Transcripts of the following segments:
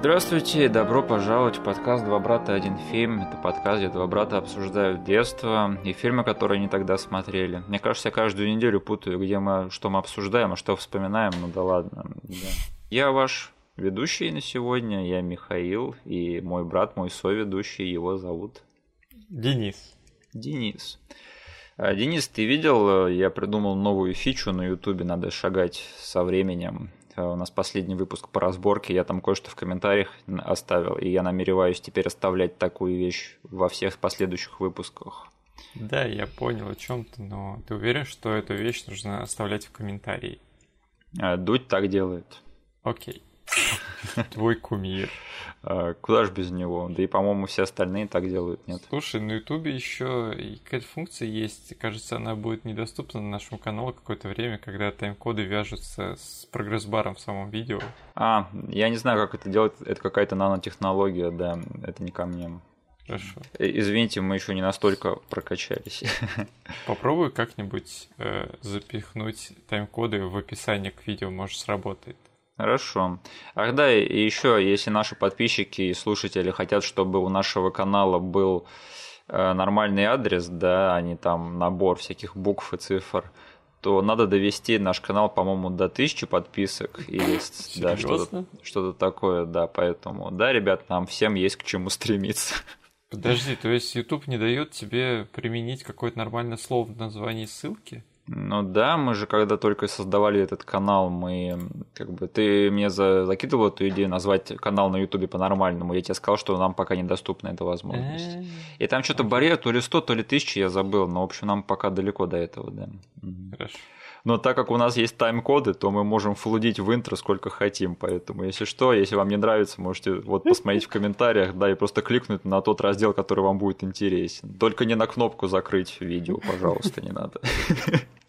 Здравствуйте, добро пожаловать в подкаст «Два брата, один фильм». Это подкаст, где два брата обсуждают детство и фильмы, которые они тогда смотрели. Мне кажется, я каждую неделю путаю, где мы, что мы обсуждаем, а что вспоминаем, ну да ладно. Да. Я ваш ведущий на сегодня, я Михаил, и мой брат, мой соведущий, его зовут... Денис. Денис. А, Денис, ты видел, я придумал новую фичу на ютубе, надо шагать со временем. А, у нас последний выпуск по разборке, я там кое-что в комментариях оставил, и я намереваюсь теперь оставлять такую вещь во всех последующих выпусках. Да, я понял о чем ты, но ты уверен, что эту вещь нужно оставлять в комментарии? А, Дудь так делает. Окей. Твой кумир. А, куда же без него? Да и, по-моему, все остальные так делают, нет? Слушай, на Ютубе еще какая-то функция есть. Кажется, она будет недоступна на нашему каналу какое-то время, когда тайм-коды вяжутся с прогресс-баром в самом видео. А, я не знаю, как это делать. Это какая-то нанотехнология, да. Это не ко мне. Хорошо. Э, извините, мы еще не настолько прокачались. Попробуй как-нибудь э, запихнуть тайм-коды в описание к видео, может сработает. Хорошо. Ах да, и еще, если наши подписчики и слушатели хотят, чтобы у нашего канала был э, нормальный адрес, да, а не там набор всяких букв и цифр, то надо довести наш канал, по-моему, до тысячи подписок или да, что-то, что-то такое, да, поэтому, да, ребят, нам всем есть к чему стремиться. Подожди, то есть YouTube не дает тебе применить какое-то нормальное слово в названии ссылки? Ну да, мы же когда только создавали этот канал, мы как бы ты мне за, закидывал эту идею назвать канал на Ютубе по-нормальному. Я тебе сказал, что нам пока недоступна эта возможность. И там что-то барьер, то ли 100, то ли 1000, я забыл. Но, в общем, нам пока далеко до этого, да. Хорошо. Но так как у нас есть тайм-коды, то мы можем флудить в интро сколько хотим. Поэтому, если что, если вам не нравится, можете вот посмотреть в комментариях, да, и просто кликнуть на тот раздел, который вам будет интересен. Только не на кнопку закрыть видео, пожалуйста, не надо.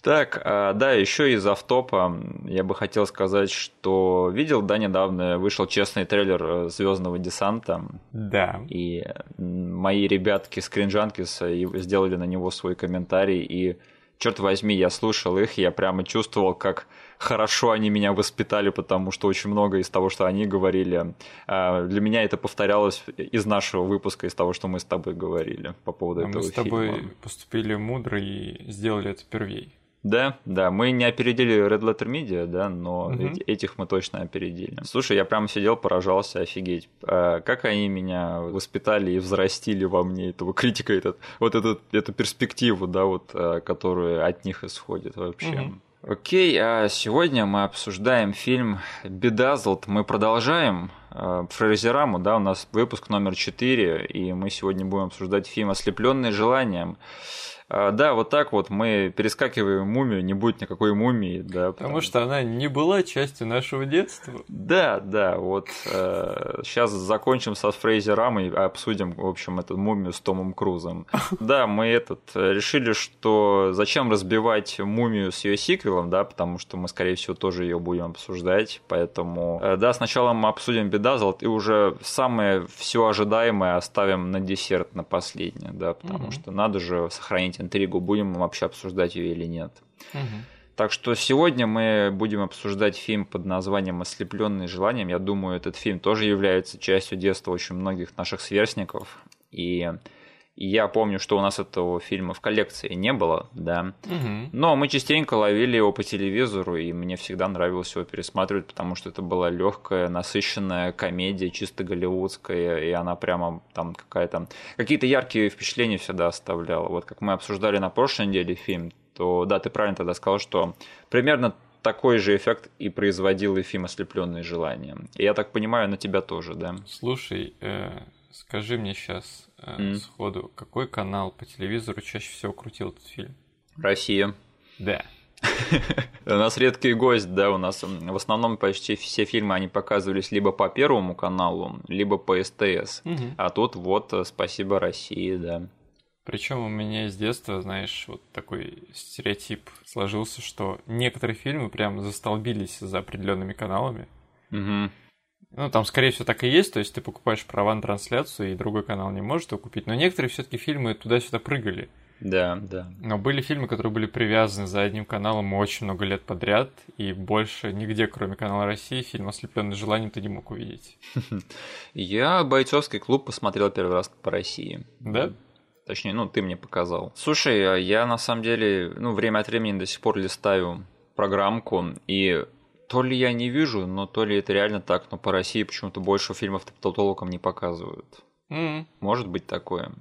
Так, а, да, еще из автопа я бы хотел сказать, что видел, да, недавно вышел честный трейлер э, Звездного десанта. Да. И мои ребятки с Кринжанкиса сделали на него свой комментарий, и черт возьми, я слушал их, я прямо чувствовал, как хорошо они меня воспитали, потому что очень много из того, что они говорили, а, для меня это повторялось из нашего выпуска, из того, что мы с тобой говорили по поводу а этого Мы с тобой фильма. поступили мудро и сделали это первей. Да, да, мы не опередили Red Letter Media, да, но угу. этих мы точно опередили. Слушай, я прям сидел, поражался, офигеть. А как они меня воспитали и взрастили во мне этого критика, этот, вот этот, эту перспективу, да, вот, а, которая от них исходит вообще. Угу. Окей, а сегодня мы обсуждаем фильм «Бедазлд». Мы продолжаем Фрейзераму, да, у нас выпуск номер 4, и мы сегодня будем обсуждать фильм «Ослепленный желанием». А, да, вот так вот мы перескакиваем мумию, не будет никакой мумии, да. Потому, потому что она не была частью нашего детства. Да, да, вот э, сейчас закончим со Фрейзером и обсудим, в общем, эту мумию с Томом Крузом. Да, мы этот решили, что зачем разбивать мумию с ее сиквелом, да, потому что мы, скорее всего, тоже ее будем обсуждать, поэтому, э, да, сначала мы обсудим Бедазлт и уже самое все ожидаемое оставим на десерт, на последнее, да, потому угу. что надо же сохранить интригу, будем мы вообще обсуждать ее или нет. Угу. Так что сегодня мы будем обсуждать фильм под названием «Ослепленный желанием». Я думаю, этот фильм тоже является частью детства очень многих наших сверстников. И и я помню, что у нас этого фильма в коллекции не было, да. Угу. Но мы частенько ловили его по телевизору, и мне всегда нравилось его пересматривать, потому что это была легкая, насыщенная комедия, чисто голливудская, и она прямо там какая-то... Какие-то яркие впечатления всегда оставляла. Вот как мы обсуждали на прошлой неделе фильм, то да, ты правильно тогда сказал, что примерно такой же эффект и производил и фильм «Ослепленные желанием». И я так понимаю, на тебя тоже, да? Слушай, э, скажи мне сейчас, mm. сходу, какой канал по телевизору чаще всего крутил этот фильм? Россия. Да. У нас редкий гость, да, у нас в основном почти все фильмы, они показывались либо по Первому каналу, либо по СТС. Угу. А тут вот э, спасибо России, да. Причем у меня с детства, знаешь, вот такой стереотип сложился, что некоторые фильмы прям застолбились за определенными каналами. Угу. Ну, там, скорее всего, так и есть. То есть ты покупаешь права на трансляцию, и другой канал не может его купить. Но некоторые все-таки фильмы туда-сюда прыгали. Да, да. Но были фильмы, которые были привязаны за одним каналом очень много лет подряд, и больше нигде, кроме канала России, фильм «Ослепленный желанием» ты не мог увидеть. Я «Бойцовский клуб» посмотрел первый раз по России. Да? Точнее, ну, ты мне показал. Слушай, а я на самом деле, ну, время от времени до сих пор листаю программку, и то ли я не вижу, но то ли это реально так, но по России почему-то больше фильмов толком не показывают. Mm. Может быть такое.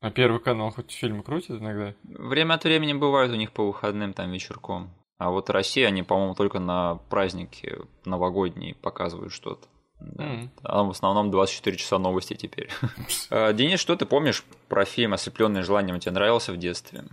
А Первый канал хоть фильмы крутит иногда? Время от времени бывают у них по выходным там вечерком. А вот Россия, они, по-моему, только на праздники новогодние показывают что-то. Да. Mm. А в основном 24 часа новости теперь. А, Денис, что ты помнишь про фильм «Ослепленный желанием»? Тебе нравился в детстве?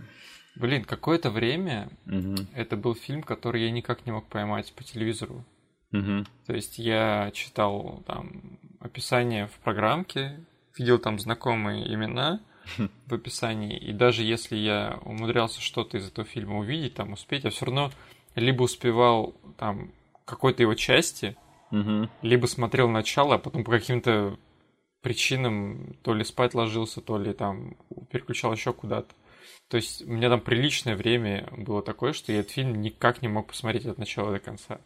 Блин, какое-то время угу. это был фильм, который я никак не мог поймать по телевизору. Угу. То есть я читал там описание в программке, видел там знакомые имена в описании, и даже если я умудрялся что-то из этого фильма увидеть, там успеть, я все равно либо успевал там какой-то его части, угу. либо смотрел начало, а потом по каким-то причинам то ли спать ложился, то ли там переключал еще куда-то. То есть у меня там приличное время было такое, что я этот фильм никак не мог посмотреть от начала до конца.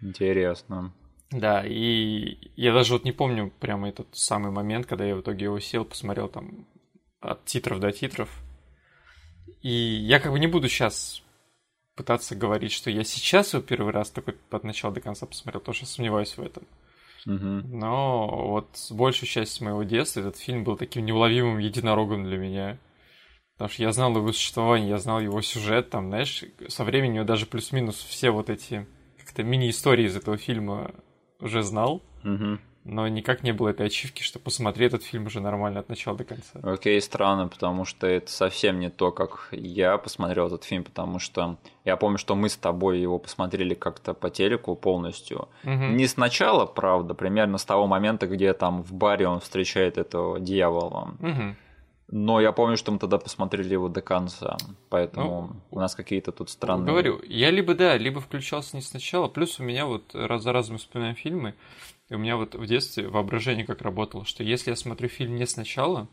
Интересно. Да, и я даже вот не помню прямо этот самый момент, когда я в итоге его сел, посмотрел там от титров до титров. И я как бы не буду сейчас пытаться говорить, что я сейчас его первый раз такой от начала до конца посмотрел, потому что сомневаюсь в этом. Угу. Но вот большую часть моего детства этот фильм был таким неуловимым единорогом для меня. Потому что я знал его существование, я знал его сюжет, там, знаешь, со временем даже плюс-минус все вот эти как-то мини-истории из этого фильма уже знал. Угу. Но никак не было этой ачивки, что посмотри этот фильм уже нормально от начала до конца. Окей, странно, потому что это совсем не то, как я посмотрел этот фильм, потому что я помню, что мы с тобой его посмотрели как-то по телеку полностью. Угу. Не сначала, правда, примерно с того момента, где там в баре он встречает этого дьявола. Угу. Но я помню, что мы тогда посмотрели его до конца, поэтому ну, у нас какие-то тут странные... Говорю, я либо да, либо включался не сначала, плюс у меня вот раз за разом вспоминаем фильмы, и у меня вот в детстве воображение как работало, что если я смотрю фильм не сначала,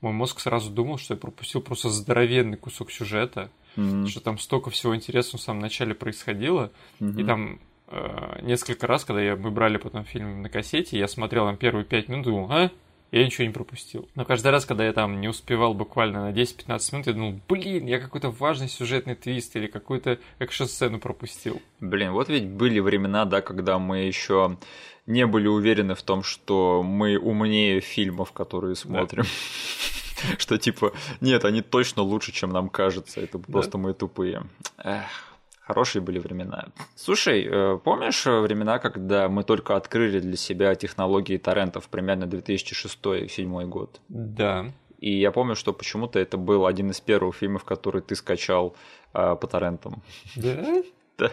мой мозг сразу думал, что я пропустил просто здоровенный кусок сюжета, mm-hmm. что там столько всего интересного в самом начале происходило, mm-hmm. и там э, несколько раз, когда я, мы брали потом фильм на кассете, я смотрел там первые пять минут, думал, а, я ничего не пропустил. Но каждый раз, когда я там не успевал буквально на 10-15 минут, я думал, блин, я какой-то важный сюжетный твист или какую-то экшн-сцену пропустил. Блин, вот ведь были времена, да, когда мы еще не были уверены в том, что мы умнее фильмов, которые смотрим. Что типа, нет, они точно лучше, чем нам кажется. Это просто мы тупые. Эх. Хорошие были времена. Слушай, э, помнишь времена, когда мы только открыли для себя технологии торрентов, примерно 2006-2007 год? Да. И я помню, что почему-то это был один из первых фильмов, который ты скачал э, по торрентам. Да? Да.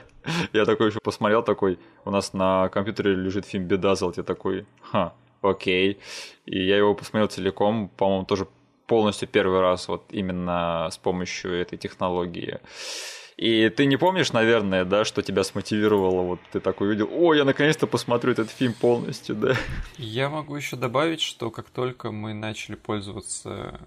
Я такой еще посмотрел, такой, у нас на компьютере лежит фильм «Бедазл», я такой, ха, окей. И я его посмотрел целиком, по-моему, тоже полностью первый раз вот именно с помощью этой технологии. И ты не помнишь, наверное, да, что тебя смотивировало, вот ты такой увидел, о, я наконец-то посмотрю этот фильм полностью, да? Я могу еще добавить, что как только мы начали пользоваться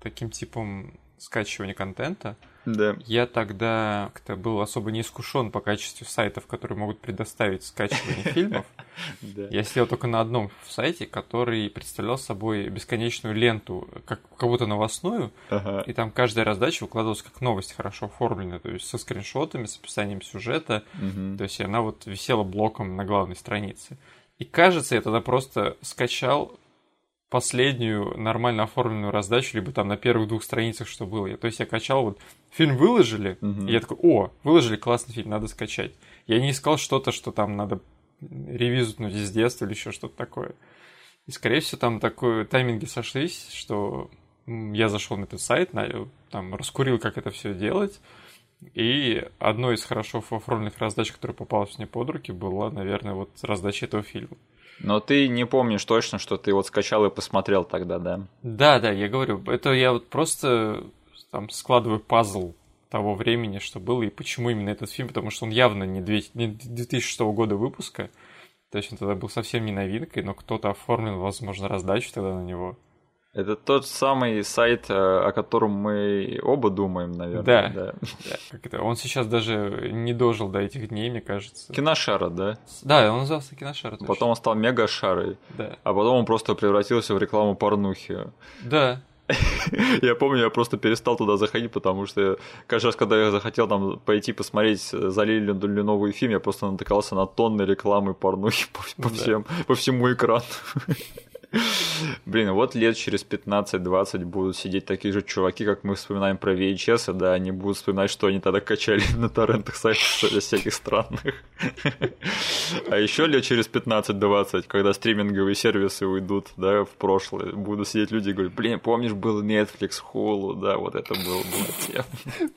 таким типом скачивания контента, да. Я тогда как-то был особо не искушен по качеству сайтов, которые могут предоставить скачивание фильмов. Я сидел только на одном сайте, который представлял собой бесконечную ленту, как кого-то новостную, и там каждая раздача выкладывалась как новость хорошо оформленная, то есть со скриншотами, с описанием сюжета, то есть она вот висела блоком на главной странице. И кажется, я тогда просто скачал последнюю нормально оформленную раздачу, либо там на первых двух страницах, что было. Я, то есть я качал вот фильм выложили, угу. и я такой, о, выложили классный фильм, надо скачать. Я не искал что-то, что там надо ревизутнуть из детства или еще что-то такое. И, скорее всего, там такой тайминги сошлись, что я зашел на этот сайт, там раскурил, как это все делать, и одной из хорошо оформленных раздач, которая попалась мне под руки, была, наверное, вот раздача этого фильма. Но ты не помнишь точно, что ты вот скачал и посмотрел тогда, да? Да, да, я говорю, это я вот просто там складываю пазл того времени, что было, и почему именно этот фильм, потому что он явно не 2006 года выпуска, то есть он тогда был совсем не новинкой, но кто-то оформил, возможно, раздачу тогда на него. Это тот самый сайт, э, о котором мы оба думаем, наверное. Да. да. Как это? Он сейчас даже не дожил до этих дней, мне кажется. Киношара, да? Да, он назывался Киношара. Точно. Потом он стал мегашарой. Да. А потом он просто превратился в рекламу порнухи. Да. Я помню, я просто перестал туда заходить, потому что каждый раз, когда я захотел там пойти посмотреть, залили ли новый фильм, я просто натыкался на тонны рекламы порнухи по, по, всем, по всему экрану. Блин, вот лет через 15-20 будут сидеть такие же чуваки, как мы вспоминаем про VHS, да, они будут вспоминать, что они тогда качали на торрентах сайтов всяких странных. А еще лет через 15-20, когда стриминговые сервисы уйдут, да, в прошлое, будут сидеть люди и говорить, блин, помнишь, был Netflix, Hulu, да, вот это было, тема.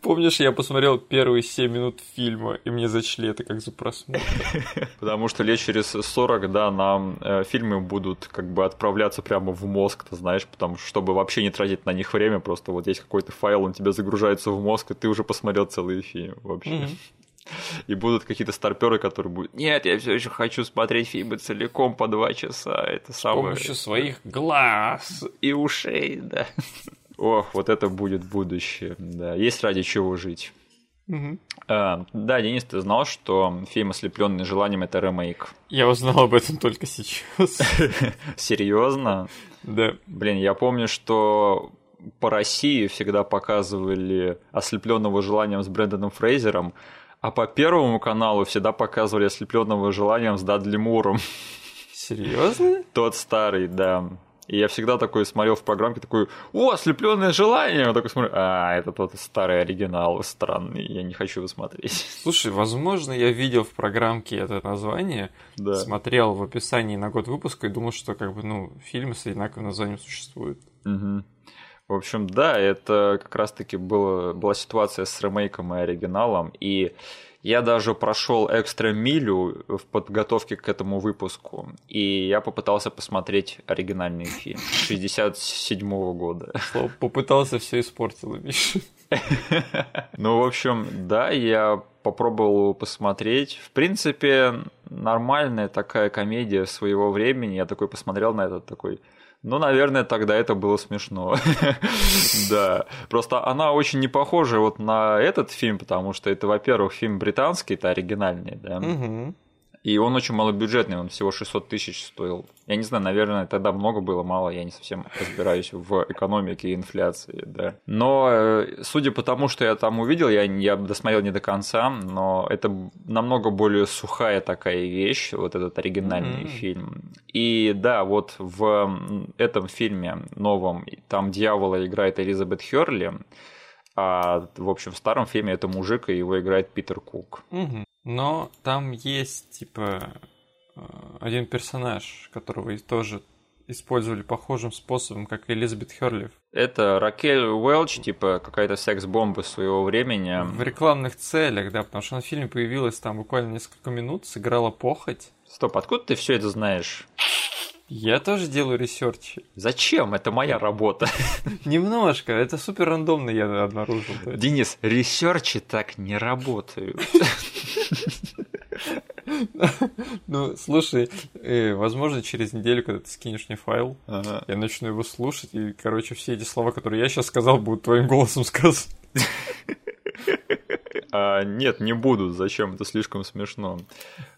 Помнишь, я посмотрел первые 7 минут фильма, и мне зачли это как за просмотр. Потому что лет через 40, да, нам э, фильмы будут как бы отправляться отправляться прямо в мозг, ты знаешь, потому что чтобы вообще не тратить на них время, просто вот есть какой-то файл, он тебе загружается в мозг, и ты уже посмотрел целый фильм вообще. Mm-hmm. И будут какие-то старперы, которые будут, нет, я все еще хочу смотреть фильмы целиком по два часа. Это самое... С помощью своих глаз и ушей, да. Ох, вот это будет будущее, да. Есть ради чего жить. Угу. А, да, Денис, ты знал, что фильм «Ослепленный желанием» — это ремейк? Я узнал об этом только сейчас. Серьезно? Да. Блин, я помню, что по России всегда показывали «Ослепленного желанием» с Брэндоном Фрейзером, а по Первому каналу всегда показывали «Ослепленного желанием» с Дадли Муром. Серьезно? Тот старый, да. И я всегда такой смотрел в программке, такой, о, ослепленное желание. Я такой смотрю, а, это тот старый оригинал, странный, я не хочу его смотреть. Слушай, возможно, я видел в программке это название, да. смотрел в описании на год выпуска и думал, что как бы, ну, фильмы с одинаковым названием существуют. Угу. В общем, да, это как раз-таки было, была ситуация с ремейком и оригиналом, и я даже прошел экстра милю в подготовке к этому выпуску, и я попытался посмотреть оригинальный фильм 67 -го года. Слово попытался, все испортил, Миша. Ну, в общем, да, я попробовал посмотреть. В принципе, нормальная такая комедия своего времени. Я такой посмотрел на это, такой, ну, наверное, тогда это было смешно. да. Просто она очень не похожа вот на этот фильм, потому что это, во-первых, фильм британский, это оригинальный, да. И он очень малобюджетный, он всего 600 тысяч стоил. Я не знаю, наверное, тогда много было, мало, я не совсем разбираюсь в экономике и инфляции, да. Но э, судя по тому, что я там увидел, я, я досмотрел не до конца, но это намного более сухая такая вещь, вот этот оригинальный mm-hmm. фильм. И да, вот в этом фильме новом, там дьявола играет Элизабет Херли, а в общем в старом фильме это мужик, и его играет Питер Кук. Угу. Но там есть, типа, э, один персонаж, которого тоже использовали похожим способом, как Элизабет Херлиф. Это Ракель Уэлч, типа какая-то секс-бомба своего времени. В рекламных целях, да, потому что на фильме появилась там буквально несколько минут, сыграла похоть. Стоп, откуда ты все это знаешь? Я тоже делаю ресерчи. Зачем? Это моя работа. Немножко. Это супер рандомно я обнаружил. Денис, ресерчи так не работают. Ну, слушай, э, возможно, через неделю, когда ты скинешь мне файл, я начну его слушать, и, короче, все эти слова, которые я сейчас сказал, будут твоим голосом сказаны. А, нет, не буду. Зачем? Это слишком смешно.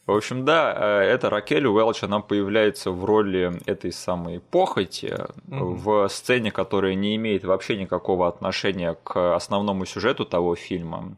В общем, да, э, это Ракель Уэлч, она появляется в роли этой самой похоти mm-hmm. в сцене, которая не имеет вообще никакого отношения к основному сюжету того фильма.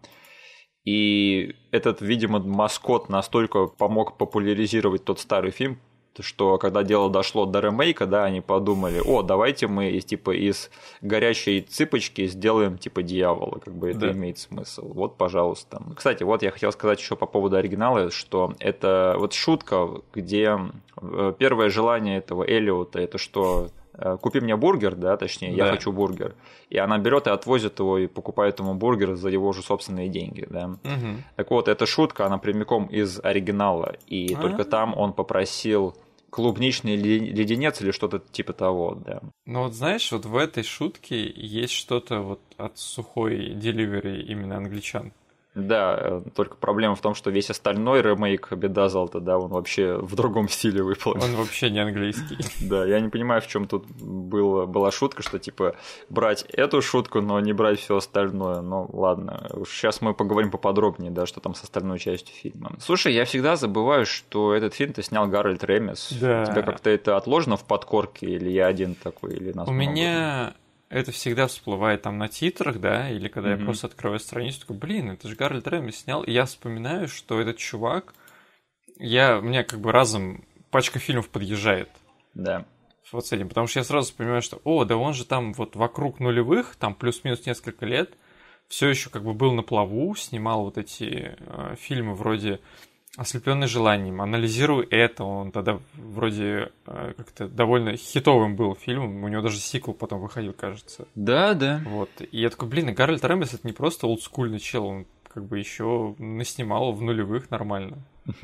И этот, видимо, маскот настолько помог популяризировать тот старый фильм, что когда дело дошло до ремейка, да, они подумали, о, давайте мы из типа из горячей цыпочки сделаем типа дьявола, как бы это да. имеет смысл. Вот, пожалуйста. Кстати, вот я хотел сказать еще по поводу оригинала, что это вот шутка, где э, первое желание этого Элиота это что э, купи мне бургер, да, точнее, да. я хочу бургер. И она берет и отвозит его и покупает ему бургер за его же собственные деньги, да. Угу. Так вот, эта шутка, она прямиком из оригинала, и А-а-а. только там он попросил клубничный леденец или что-то типа того, да. Ну вот знаешь, вот в этой шутке есть что-то вот от сухой деливери именно англичан. Да, э, только проблема в том, что весь остальной ремейк Бедазалта, да, он вообще в другом стиле выполнен. Он вообще не английский. Да, я не понимаю, в чем тут было, была шутка, что типа брать эту шутку, но не брать все остальное. Ну ладно, сейчас мы поговорим поподробнее, да, что там с остальной частью фильма. Слушай, я всегда забываю, что этот фильм ты снял Гарольд Ремес. Да. У тебя как-то это отложено в подкорке, или я один такой, или нас У много? меня это всегда всплывает там на титрах, да, или когда mm-hmm. я просто открываю страницу, такой, блин, это же Гарольд Ремис снял, и я вспоминаю, что этот чувак, я, у меня как бы разом пачка фильмов подъезжает. Да. Вот с этим, потому что я сразу понимаю, что, о, да он же там вот вокруг нулевых, там плюс-минус несколько лет, все еще как бы был на плаву, снимал вот эти э, фильмы вроде ослепленный желанием, анализирую это, он тогда вроде э, как-то довольно хитовым был фильмом, у него даже сиквел потом выходил, кажется. Да, да. Вот, и я такой, блин, Гарольд Ремис это не просто олдскульный чел, он как бы еще наснимал в нулевых нормально.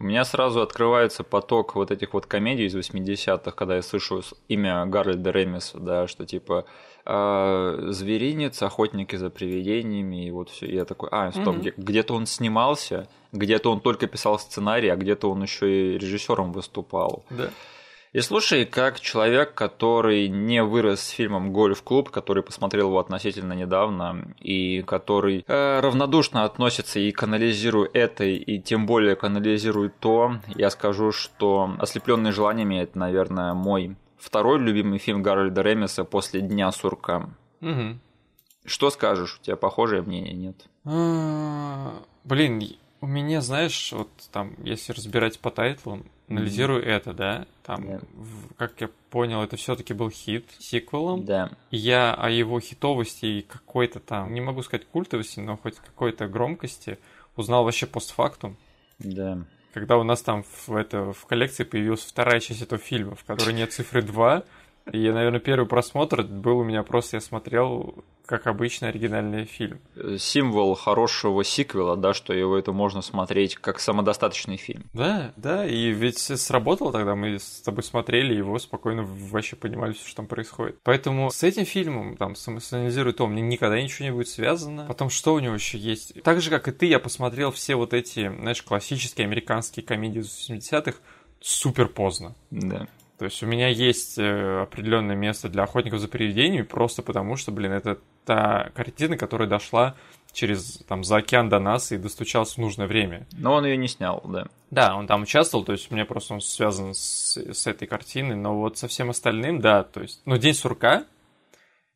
У меня сразу открывается поток вот этих вот комедий из 80-х, когда я слышу имя Гарольда Ремеса, да, что типа э, зверинец, охотники за привидениями, и вот все. Я такой, а, стоп, mm-hmm. где- где-то он снимался, где-то он только писал сценарий, а где-то он еще и режиссером выступал. Да. И слушай, как человек, который не вырос с фильмом «Гольф-клуб», который посмотрел его относительно недавно, и который э, равнодушно относится и канализирует это, и тем более канализирует то, я скажу, что «Ослепленные желаниями» — это, наверное, мой второй любимый фильм Гарольда Ремеса после «Дня сурка». Угу. Что скажешь? У тебя похожее мнение, нет? А, блин, у меня, знаешь, вот там, если разбирать по тайтлам, анализирую mm-hmm. это, да, там, yeah. в, как я понял, это все-таки был хит сиквелом. Да. Yeah. Я о его хитовости и какой-то там, не могу сказать культовости, но хоть какой-то громкости узнал вообще постфактум. Да. Yeah. Когда у нас там в, это, в коллекции появилась вторая часть этого фильма, в которой нет цифры 2, и, наверное, первый просмотр был у меня просто, я смотрел, как обычный оригинальный фильм. Символ хорошего сиквела, да, что его это можно смотреть как самодостаточный фильм. Да, да, и ведь сработало тогда, мы с тобой смотрели его, спокойно вообще понимали все, что там происходит. Поэтому с этим фильмом, там, самосоциализирует то, мне никогда ничего не будет связано. Потом, что у него еще есть? Так же, как и ты, я посмотрел все вот эти, знаешь, классические американские комедии 80-х супер поздно. Да. То есть у меня есть э, определенное место для охотников за привидениями, просто потому что, блин, это та картина, которая дошла через там за океан до нас и достучалась в нужное время. Но он ее не снял, да. Да, он там участвовал, то есть у меня просто он связан с, с этой картиной, но вот со всем остальным, да, то есть, ну, День сурка,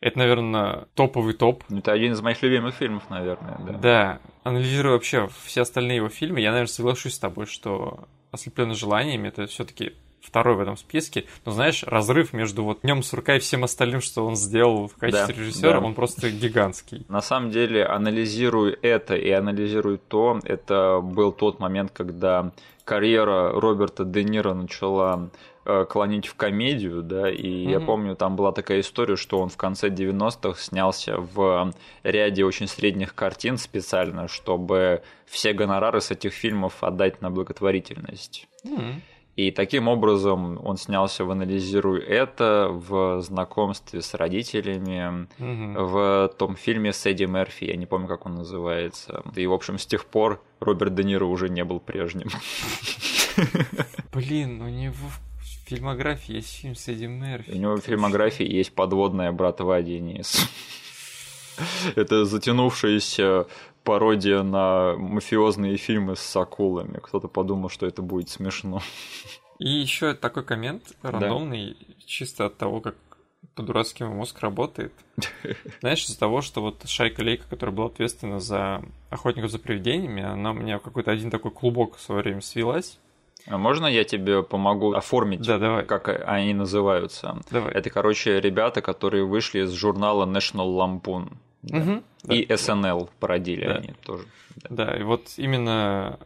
это, наверное, топовый топ. Это один из моих любимых фильмов, наверное, да. Да, анализируя вообще все остальные его фильмы, я, наверное, соглашусь с тобой, что «Ослепленный желаниями» это все-таки второй в этом списке. Но знаешь, разрыв между вот Днем Сурка и всем остальным, что он сделал в качестве да, режиссера, да. он просто гигантский. На самом деле, анализируя это и анализируя то, это был тот момент, когда карьера Роберта Де Ниро начала э, клонить в комедию, да, и mm-hmm. я помню, там была такая история, что он в конце 90-х снялся в ряде очень средних картин специально, чтобы все гонорары с этих фильмов отдать на благотворительность. Mm-hmm. И таким образом он снялся в «Анализируй это», в знакомстве с родителями, угу. в том фильме с Эдди Мерфи, я не помню, как он называется. И, в общем, с тех пор Роберт Де Ниро уже не был прежним. Блин, у него в фильмографии есть фильм с Эдди Мерфи. У него в фильмографии есть подводная братва Денис. Это затянувшаяся пародия на мафиозные фильмы с акулами. Кто-то подумал, что это будет смешно. И еще такой коммент рандомный, да. чисто от того, как по-дурацки мозг работает. Знаешь, из-за того, что вот Шайка Лейка, которая была ответственна за охотников за привидениями, она у меня в какой-то один такой клубок в свое время свелась. А можно я тебе помогу оформить, да, давай. как они называются? Давай. Это, короче, ребята, которые вышли из журнала National Lampoon. Да. Угу, и да. SNL породили да. они тоже. Да. да, и вот именно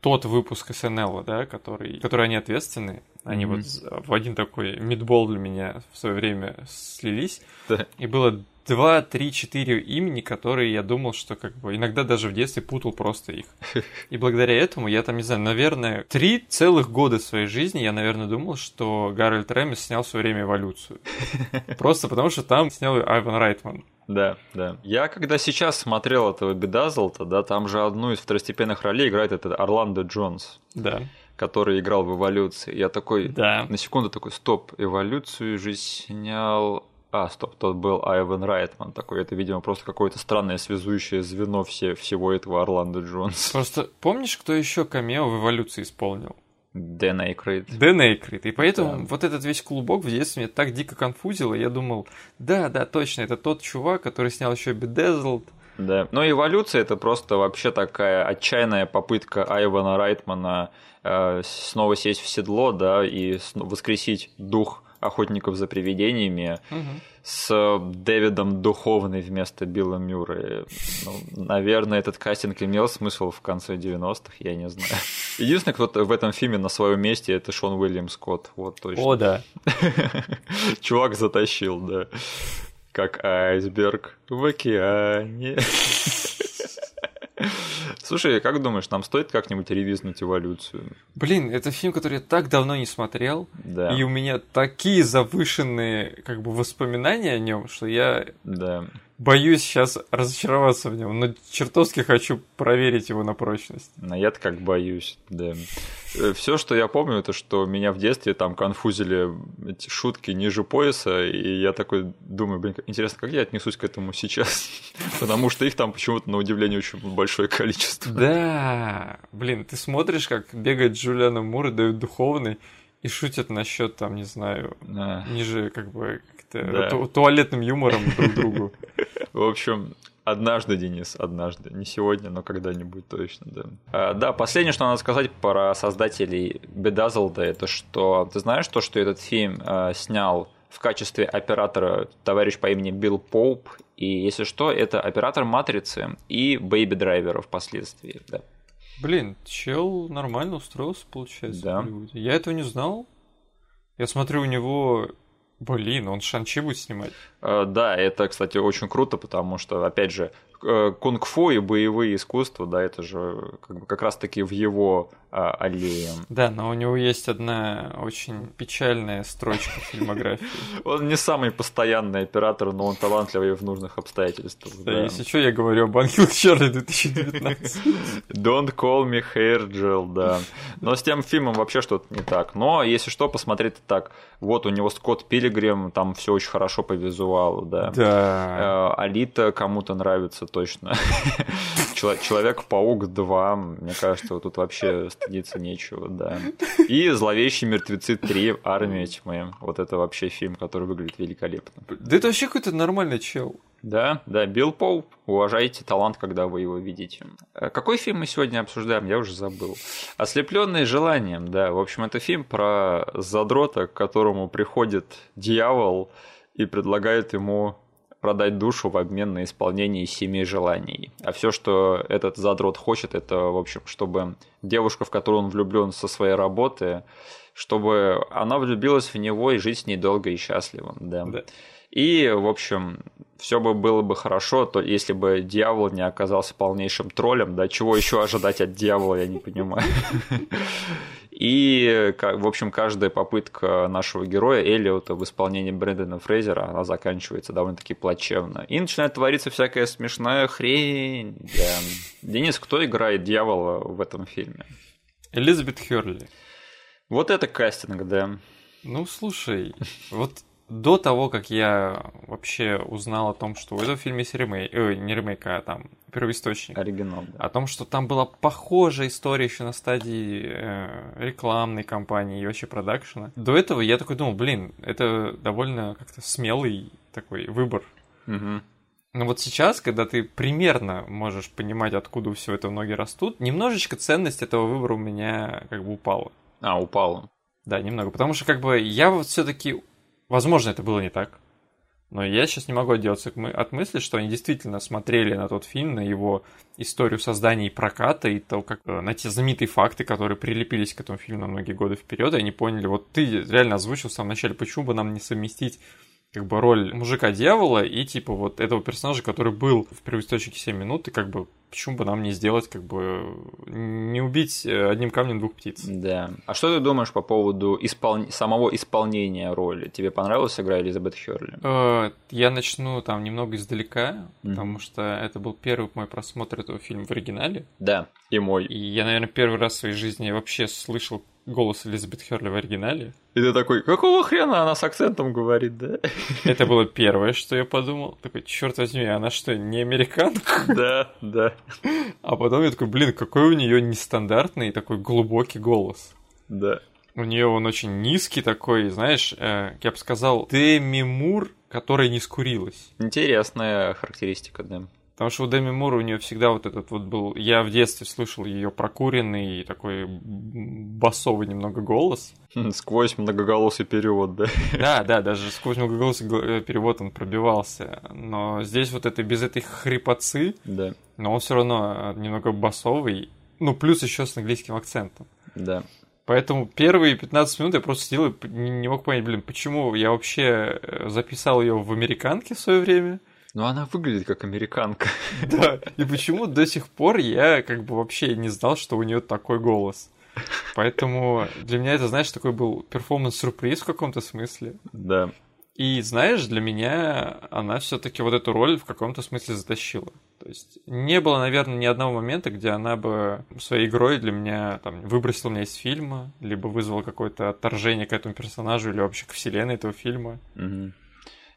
тот выпуск SNL, да, который, который они ответственны, они mm-hmm. вот в один такой мидбол для меня в свое время слились. Да. И было два, три, четыре имени, которые я думал, что как бы иногда даже в детстве путал просто их. И благодаря этому я там, не знаю, наверное, три целых года своей жизни я, наверное, думал, что Гарольд Ремис снял в свое время эволюцию. Просто потому, что там снял Айван Райтман. Да, да. Я когда сейчас смотрел этого Бедазлта, да, там же одну из второстепенных ролей играет этот Орландо Джонс. Да. Который играл в эволюции. Я такой да. на секунду такой, стоп, эволюцию же снял а, стоп, тот был Айвен Райтман такой. Это, видимо, просто какое-то странное связующее звено все, всего этого Орландо Джонс. Просто помнишь, кто еще камео в эволюции исполнил? Дэн Эйкройд. Дэн Эйкройд. И поэтому да. вот этот весь клубок в детстве меня так дико конфузило. Я думал, да, да, точно, это тот чувак, который снял еще Bedazzled. Да. Но эволюция это просто вообще такая отчаянная попытка Айвана Райтмана э, снова сесть в седло, да, и воскресить дух охотников за привидениями угу. С Дэвидом Духовный вместо Билла Мюррея. Ну, наверное, этот кастинг имел смысл в конце 90-х, я не знаю. Единственный, кто в этом фильме на своем месте, это Шон Уильям Скотт. Вот точно. О, да. Чувак затащил, да. Как айсберг в океане. Слушай, как думаешь, нам стоит как-нибудь ревизнуть эволюцию? Блин, это фильм, который я так давно не смотрел, да. и у меня такие завышенные как бы воспоминания о нем, что я да боюсь сейчас разочароваться в нем, но чертовски хочу проверить его на прочность. Но я как боюсь, да. Э, Все, что я помню, это что меня в детстве там конфузили эти шутки ниже пояса, и я такой думаю, блин, интересно, как я отнесусь к этому сейчас? Потому что их там почему-то, на удивление, очень большое количество. Да, блин, ты смотришь, как бегает Джулиана Мур и дают духовный, и шутят насчет, там, не знаю, да. ниже, как бы, да. ту туалетным юмором друг другу. В общем, Однажды, Денис, однажды. Не сегодня, но когда-нибудь точно, да. А, да, последнее, что надо сказать про создателей Bedazzled, это что... Ты знаешь то, что этот фильм а, снял в качестве оператора товарищ по имени Билл Поуп, и, если что, это оператор «Матрицы» и «Бэйби Драйвера» впоследствии, да. Блин, чел нормально устроился, получается. Да. Я этого не знал. Я смотрю, у него Блин, он Шанчи будет снимать? Э, да, это, кстати, очень круто, потому что, опять же, кунг-фу и боевые искусства, да, это же как, бы как раз-таки в его а, аллее. Да, но у него есть одна очень печальная строчка в фильмографии. Он не самый постоянный оператор, но он талантливый в нужных обстоятельствах. Да, да. если что, я говорю об Ангел Чарли 2019. Don't call me hair gel, да. Но с тем фильмом вообще что-то не так. Но, если что, посмотреть так. Вот у него Скотт Пилигрим, там все очень хорошо по визуалу, да. Да. Э, Алита кому-то нравится точно. Человек-паук 2, мне кажется, вот тут вообще стыдиться нечего, да. И Зловещие мертвецы 3, Армия тьмы. Вот это вообще фильм, который выглядит великолепно. Да это вообще какой-то нормальный чел. Да, да, Билл Поуп. Уважайте талант, когда вы его видите. Э, какой фильм мы сегодня обсуждаем? Я уже забыл. Ослепленные желанием, да. В общем, это фильм про задрота, к которому приходит дьявол и предлагает ему продать душу в обмен на исполнение семи желаний. А все, что этот задрот хочет, это, в общем, чтобы девушка, в которую он влюблен со своей работы, чтобы она влюбилась в него и жить с ней долго и счастливо. Да. да. И, в общем, все бы было бы хорошо, то если бы дьявол не оказался полнейшим троллем, да, чего еще ожидать от дьявола, я не понимаю. И, в общем, каждая попытка нашего героя Эллиота в исполнении Брэндона Фрейзера, она заканчивается довольно-таки плачевно. И начинает твориться всякая смешная хрень. Да. Денис, кто играет дьявола в этом фильме? Элизабет Херли. Вот это кастинг, да. Ну, слушай, вот до того, как я вообще узнал о том, что в этом фильме есть ремейк, э, не ремейк, а там первоисточник. Оригинал, да. О том, что там была похожая история еще на стадии э, рекламной кампании и вообще продакшена. До этого я такой думал, блин, это довольно как-то смелый такой выбор. Угу. Но вот сейчас, когда ты примерно можешь понимать, откуда все это ноги растут, немножечко ценность этого выбора у меня как бы упала. А, упала. Да, немного. Потому что как бы я вот все-таки Возможно, это было не так. Но я сейчас не могу отделаться от мысли, что они действительно смотрели на тот фильм, на его историю создания и проката, и то, как э, на те знаменитые факты, которые прилепились к этому фильму на многие годы вперед, и они поняли, вот ты реально озвучил в самом начале, почему бы нам не совместить как бы роль мужика-дьявола и типа вот этого персонажа, который был в первоисточнике 7 минут, и как бы почему бы нам не сделать, как бы не убить э, одним камнем двух птиц. Да. А что ты думаешь по поводу испол... самого исполнения роли? Тебе понравилась игра Элизабет Херли? Э, я начну там немного издалека, mm-hmm. потому что это был первый мой просмотр этого фильма в оригинале. Да, и мой. И я, наверное, первый раз в своей жизни вообще слышал голос Элизабет Херли в оригинале. И ты такой, какого хрена она с акцентом говорит, да? Это было первое, что я подумал. Такой, черт возьми, она что, не американка? Да, да. А потом я такой, блин, какой у нее нестандартный такой глубокий голос. Да. У нее он очень низкий такой, знаешь, э, я бы сказал, Деми Мур, которая не скурилась. Интересная характеристика, да. Потому что у Дэми Мур у нее всегда вот этот вот был... Я в детстве слышал ее прокуренный такой басовый немного голос. Сквозь многоголосый перевод, да? Да, да, даже сквозь многоголосый э, перевод он пробивался. Но здесь вот это без этой хрипотцы, да. но он все равно немного басовый. Ну, плюс еще с английским акцентом. Да. Поэтому первые 15 минут я просто сидел и не мог понять, блин, почему я вообще э, записал ее в американке в свое время, но она выглядит как американка. Да, и почему до сих пор я как бы вообще не знал, что у нее такой голос. Поэтому для меня это, знаешь, такой был перформанс-сюрприз в каком-то смысле. Да. И знаешь, для меня она все-таки вот эту роль в каком-то смысле затащила. То есть не было, наверное, ни одного момента, где она бы своей игрой для меня там выбросила меня из фильма, либо вызвала какое-то отторжение к этому персонажу или вообще к вселенной этого фильма. Угу.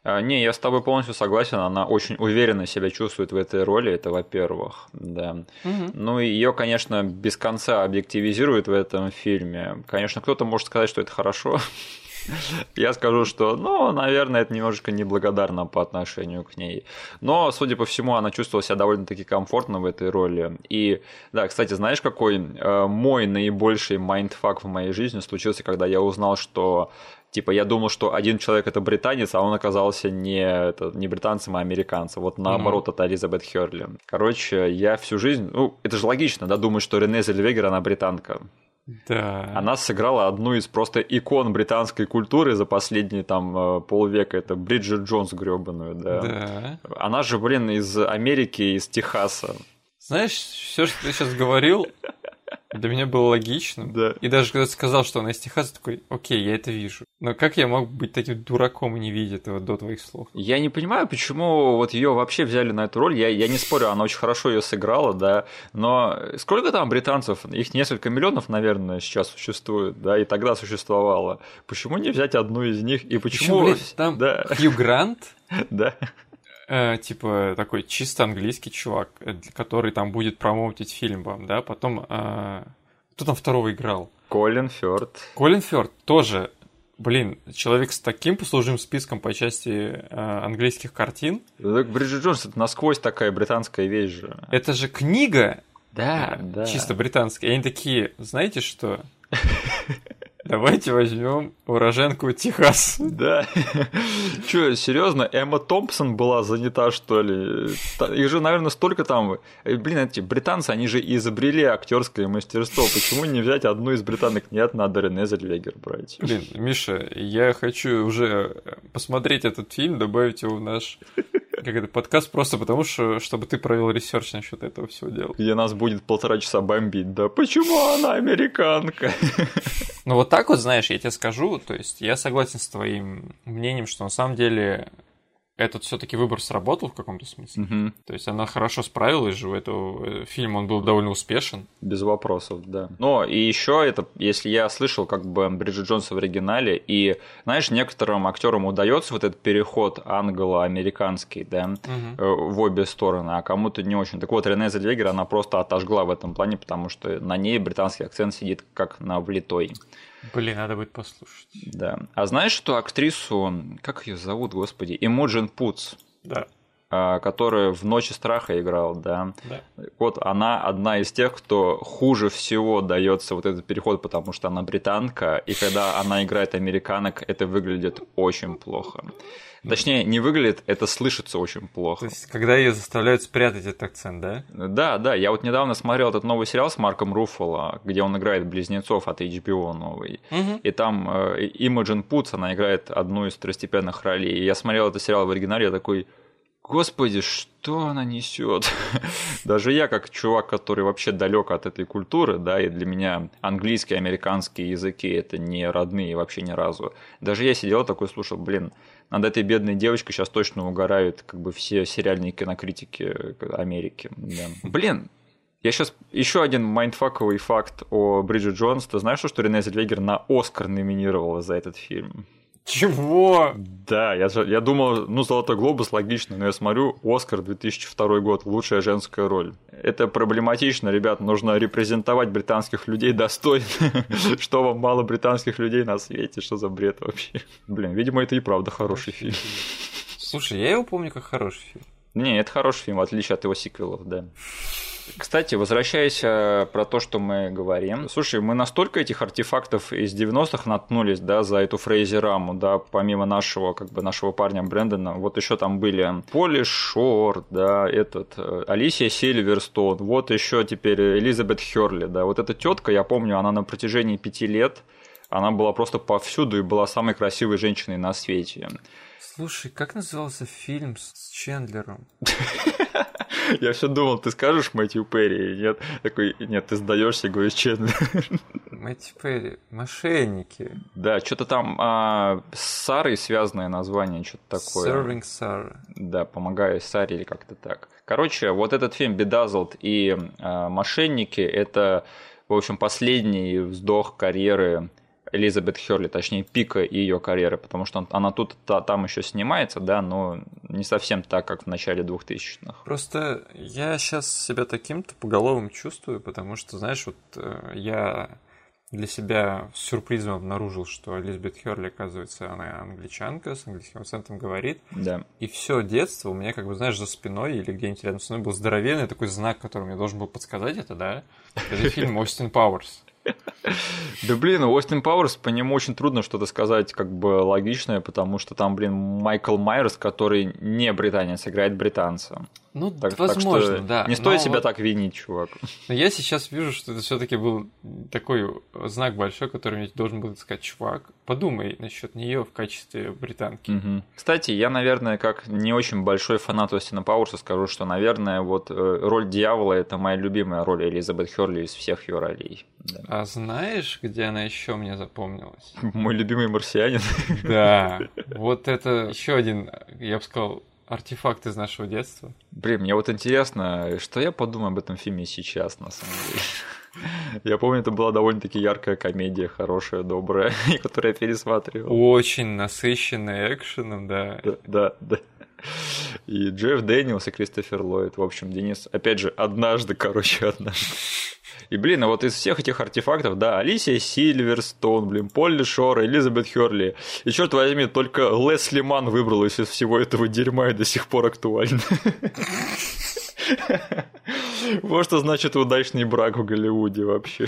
А, не, я с тобой полностью согласен. Она очень уверенно себя чувствует в этой роли. Это, во-первых, да. Угу. Ну и ее, конечно, без конца объективизируют в этом фильме. Конечно, кто-то может сказать, что это хорошо. Я скажу, что, ну, наверное, это немножечко неблагодарно по отношению к ней. Но, судя по всему, она чувствовала себя довольно-таки комфортно в этой роли. И, да, кстати, знаешь, какой э, мой наибольший mindfuck в моей жизни случился, когда я узнал, что Типа, я думал, что один человек это британец, а он оказался не, это, не британцем, а американцем. Вот наоборот, mm-hmm. это Элизабет Херли. Короче, я всю жизнь... Ну, это же логично, да, думаю, что Рене Зельвегер, она британка. Да. Она сыграла одну из просто икон британской культуры за последние там э, полвека. Это Бриджит Джонс гребаную, да. Да. Она же, блин, из Америки, из Техаса. Знаешь, все, что ты сейчас говорил, для меня было логично. Да. И даже когда ты сказал, что она из Техаса, такой, окей, я это вижу. Но как я мог быть таким дураком и не видеть этого до твоих слов? Я не понимаю, почему вот ее вообще взяли на эту роль. Я, я не спорю, она очень хорошо ее сыграла, да. Но сколько там британцев? Их несколько миллионов, наверное, сейчас существует, да, и тогда существовало. Почему не взять одну из них? И почему... Еще, блин, там да. Хью Грант? Да э, типа такой чисто английский чувак, э, который там будет промоутить фильм вам, да, потом э, кто там второго играл? Колин Фёрд. Колин Фёрд тоже, блин, человек с таким послужным списком по части э, английских картин. Так Бриджит Джонс это насквозь такая британская вещь же. Это же книга. Да, э, да. Чисто британская. И они такие, знаете что? Давайте возьмем уроженку Техас. Да. Че, серьезно, Эмма Томпсон была занята, что ли? Их же, наверное, столько там. Э, блин, эти британцы, они же изобрели актерское мастерство. Почему не взять одну из британок? Нет, надо Рене Зельвегер брать. Блин, Миша, я хочу уже посмотреть этот фильм, добавить его в наш как это, подкаст просто потому, что чтобы ты провел research насчет этого всего дела. Где нас будет полтора часа бомбить, да почему она американка? Ну вот так вот, знаешь, я тебе скажу, то есть я согласен с твоим мнением, что на самом деле этот все-таки выбор сработал в каком-то смысле. Угу. То есть она хорошо справилась же, у этого э, фильма он был довольно успешен. Без вопросов, да. Но и еще это, если я слышал как бы Бриджит Джонс в оригинале, и, знаешь, некоторым актерам удается вот этот переход англо-американский, да, угу. в обе стороны, а кому-то не очень. Так вот, Рене Зельвегер, она просто отожгла в этом плане, потому что на ней британский акцент сидит как на влитой. Блин, надо будет послушать. Да. А знаешь, что актрису, как ее зовут, господи, Эмоджин Пуц? Да. а, которая в «Ночи страха» играла, да. да. Вот она одна из тех, кто хуже всего дается вот этот переход, потому что она британка, и когда она играет американок, это выглядит очень плохо. Точнее, не выглядит, это слышится очень плохо. То есть, когда ее заставляют спрятать этот акцент, да? Да, да. Я вот недавно смотрел этот новый сериал с Марком Руффало, где он играет близнецов от HBO новый. Угу. И там э, Имаджин Путс, она играет одну из второстепенных ролей. И я смотрел этот сериал в оригинале, я такой, Господи, что она несет? Даже я, как чувак, который вообще далек от этой культуры, да, и для меня английский, американский языки это не родные вообще ни разу. Даже я сидел такой, слушал, блин, над этой бедной девочкой сейчас точно угорают как бы все сериальные кинокритики Америки. Да. Блин, я сейчас еще один майндфаковый факт о Бриджит Джонс. Ты знаешь, что Рене Зельвегер на Оскар номинировала за этот фильм? Чего? Да, я, я думал, ну, Золотой глобус логично, но я смотрю, Оскар 2002 год, лучшая женская роль. Это проблематично, ребят, нужно репрезентовать британских людей достойно. Что вам мало британских людей на свете, что за бред вообще? Блин, видимо, это и правда хороший фильм. Слушай, я его помню как хороший фильм. Не, это хороший фильм, в отличие от его сиквелов, да. Кстати, возвращаясь э, про то, что мы говорим. Слушай, мы настолько этих артефактов из 90-х наткнулись, да, за эту Фрейзи Раму, да, помимо нашего, как бы, нашего парня Брэндона. Вот еще там были Поли Шор, да, этот, э, Алисия Сильверстон, вот еще теперь Элизабет Херли, да. Вот эта тетка, я помню, она на протяжении пяти лет она была просто повсюду и была самой красивой женщиной на свете. Слушай, как назывался фильм с Чендлером? Я все думал, ты скажешь Мэтью Перри, нет? Такой, нет, ты сдаешься, говоришь Чендлер. Мэтью Перри, мошенники. Да, что-то там а, с Сарой связанное название, что-то такое. Serving Sarah. Да, помогая Саре или как-то так. Короче, вот этот фильм Bedazzled и а, Мошенники – это, в общем, последний вздох карьеры Элизабет Херли, точнее, пика ее карьеры, потому что она тут там еще снимается, да, но не совсем так, как в начале 2000-х. Просто я сейчас себя таким-то поголовым чувствую, потому что, знаешь, вот э, я для себя с сюрпризом обнаружил, что Элизабет Херли, оказывается, она англичанка, с английским акцентом говорит. Да. И все детство у меня, как бы, знаешь, за спиной или где-нибудь рядом со мной был здоровенный такой знак, который мне должен был подсказать это, да? Это фильм Остин Пауэрс. Да блин, у Остин Пауэрс по нему очень трудно что-то сказать как бы логичное, потому что там, блин, Майкл Майерс, который не британец, играет британца. Ну, так, возможно, так что да. Не стоит себя вот... так винить, чувак. Но я сейчас вижу, что это все-таки был такой знак большой, который мне должен был сказать, чувак, подумай насчет нее в качестве британки. Угу. Кстати, я, наверное, как не очень большой фанат Остина Пауэрса, скажу, что, наверное, вот э, роль дьявола это моя любимая роль Элизабет Херли из всех ее ролей. Да. А знаешь, где она еще мне запомнилась? Мой любимый марсианин. Да. Вот это еще один, я бы сказал, артефакт из нашего детства. Блин, мне вот интересно, что я подумаю об этом фильме сейчас, на самом деле. Я помню, это была довольно-таки яркая комедия, хорошая, добрая, которую я пересматривал. Очень насыщенная экшеном, да. Да, да, да. И Джефф Дэниелс и Кристофер Ллойд. В общем, Денис, опять же, однажды, короче, однажды. И, блин, а вот из всех этих артефактов, да, Алисия Сильверстон, блин, Полли Шор, Элизабет Херли. И, черт возьми, только Лесли Ман выбралась из всего этого дерьма и до сих пор актуальна. Вот что значит удачный брак в Голливуде вообще.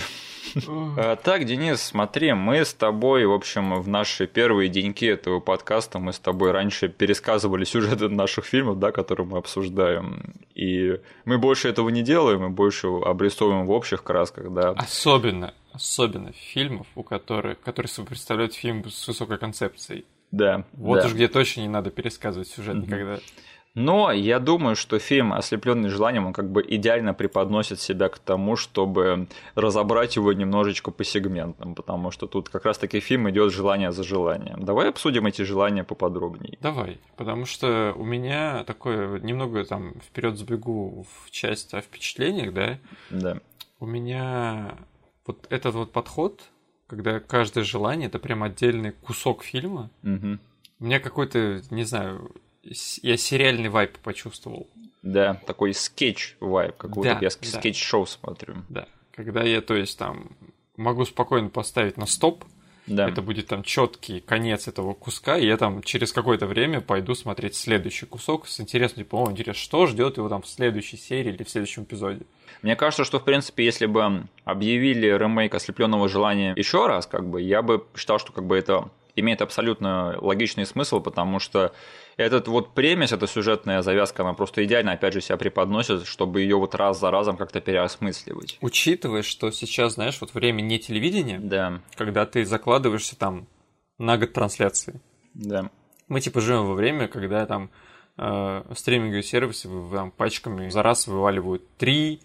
А, так, Денис, смотри, мы с тобой, в общем, в наши первые деньки этого подкаста, мы с тобой раньше пересказывали сюжеты наших фильмов, да, которые мы обсуждаем. И мы больше этого не делаем, мы больше обрисовываем в общих красках, да. Особенно, особенно фильмов, у которых, которые собой представляют фильм с высокой концепцией. Да. Вот да. уж где точно не надо пересказывать сюжет mm-hmm. никогда. Но я думаю, что фильм «Ослепленный желанием» он как бы идеально преподносит себя к тому, чтобы разобрать его немножечко по сегментам, потому что тут как раз-таки фильм идет желание за желанием. Давай обсудим эти желания поподробнее. Давай, потому что у меня такое немного там вперед сбегу в часть о впечатлениях, да? Да. У меня вот этот вот подход, когда каждое желание это прям отдельный кусок фильма. Угу. У меня какой-то, не знаю, я сериальный vibe почувствовал. Да, такой скетч- vibe, как будто да, я да. скетч-шоу смотрю. Да, когда я, то есть, там, могу спокойно поставить на стоп Да. Это будет там четкий конец этого куска, и я там через какое-то время пойду смотреть следующий кусок с интересным, типа, о, интересно, что ждет его там в следующей серии или в следующем эпизоде. Мне кажется, что, в принципе, если бы объявили ремейк ослепленного желания еще раз, как бы, я бы считал, что как бы это имеет абсолютно логичный смысл, потому что этот вот премис, эта сюжетная завязка, она просто идеально, опять же, себя преподносит, чтобы ее вот раз за разом как-то переосмысливать. Учитывая, что сейчас, знаешь, вот время не телевидения, да. когда ты закладываешься там на год трансляции. Да. Мы типа живем во время, когда там э, стриминговые сервисы там, пачками за раз вываливают 3,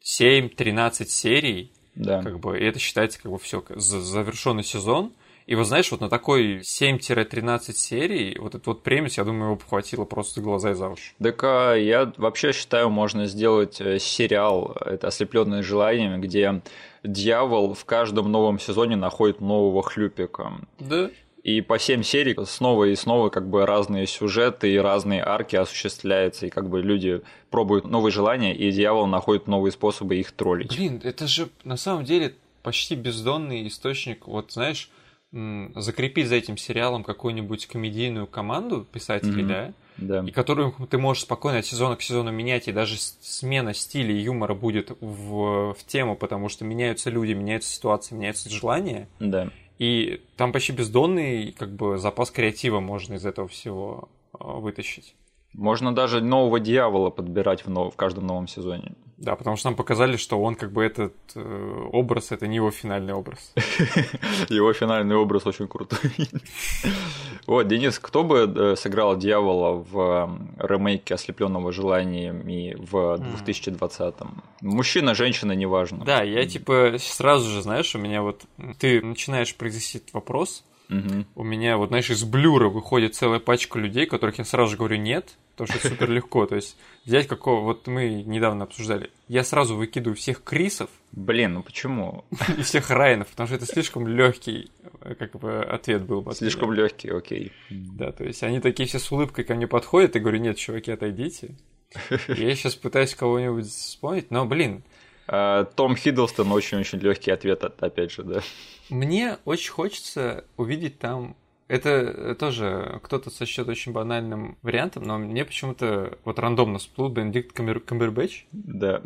7, 13 серий. Да. Как бы, и это считается как бы все завершенный сезон. И вот знаешь, вот на такой 7-13 серий, вот этот вот премис, я думаю, его похватило просто глаза и за уши. Так а, я вообще считаю, можно сделать э, сериал, это «Ослепленные желаниями», где дьявол в каждом новом сезоне находит нового хлюпика. Да. И по 7 серий снова и снова как бы разные сюжеты и разные арки осуществляются, и как бы люди пробуют новые желания, и дьявол находит новые способы их троллить. Блин, это же на самом деле почти бездонный источник, вот знаешь, закрепить за этим сериалом какую-нибудь комедийную команду писателей, mm-hmm. да? да, и которую ты можешь спокойно от сезона к сезону менять, и даже смена стиля и юмора будет в, в тему, потому что меняются люди, меняются ситуации, меняются желания. Да. И там почти бездонный как бы запас креатива можно из этого всего а, вытащить. Можно даже нового дьявола подбирать в, нов... в каждом новом сезоне. Да, потому что нам показали, что он как бы этот э, образ, это не его финальный образ. Его финальный образ очень крутой. Вот, Денис, кто бы э, сыграл дьявола в ремейке «Ослепленного желаниями» в 2020-м? Мужчина, женщина, неважно. Да, я типа сразу же, знаешь, у меня вот... Ты начинаешь произносить вопрос, Угу. У меня, вот, знаешь, из блюра выходит целая пачка людей, которых я сразу же говорю нет, потому что супер легко. То есть взять какого, вот мы недавно обсуждали, я сразу выкидываю всех Крисов. Блин, ну почему? И всех Райанов, потому что это слишком легкий как бы ответ был бы. Слишком легкий, окей. Да, то есть они такие все с улыбкой ко мне подходят и говорю, нет, чуваки, отойдите. Я сейчас пытаюсь кого-нибудь вспомнить, но, блин, том Хиддлстон очень-очень легкий ответ, опять же, да. Мне очень хочется увидеть там это тоже кто-то сочтет очень банальным вариантом, но мне почему-то вот рандомно всплыл Бенедикт Камбер... Камбербэтч. Да.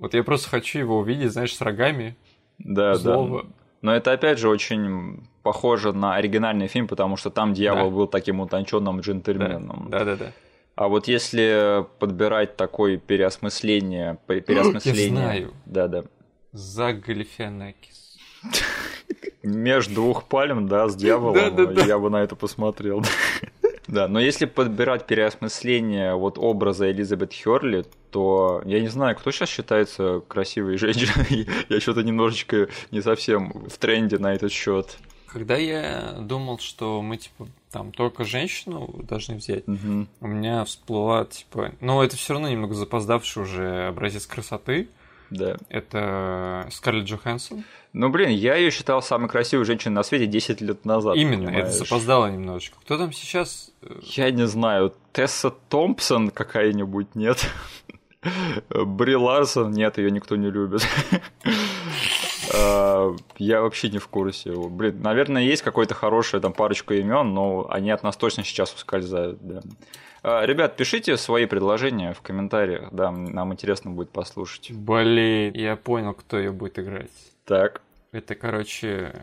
Вот я просто хочу его увидеть, знаешь, с рогами. Да, злого. да. Но это опять же очень похоже на оригинальный фильм, потому что там дьявол да. был таким утонченным джентльменом. Да, да, да. А вот если подбирать такое переосмысление, переосмысление... Я знаю. Да, да. За Галифианакис. Между двух пальм, да, с дьяволом, я бы на это посмотрел. Да, но если подбирать переосмысление вот образа Элизабет Херли, то я не знаю, кто сейчас считается красивой женщиной. Я что-то немножечко не совсем в тренде на этот счет. Когда я думал, что мы типа там только женщину должны взять, угу. у меня всплыла типа, ну это все равно немного запоздавший уже образец красоты. Да. Это Скарлетт Джоханссон. Ну, блин, я ее считал самой красивой женщиной на свете 10 лет назад. Именно, понимаешь? это запоздало немножечко. Кто там сейчас? Я не знаю. Тесса Томпсон какая-нибудь, нет? Бри Ларсон, нет, ее никто не любит. А, я вообще не в курсе. Блин, наверное, есть какой-то хорошая там парочка имен, но они от нас точно сейчас ускользают, да. А, ребят, пишите свои предложения в комментариях, да, нам интересно будет послушать. Блин, я понял, кто ее будет играть. Так. Это, короче,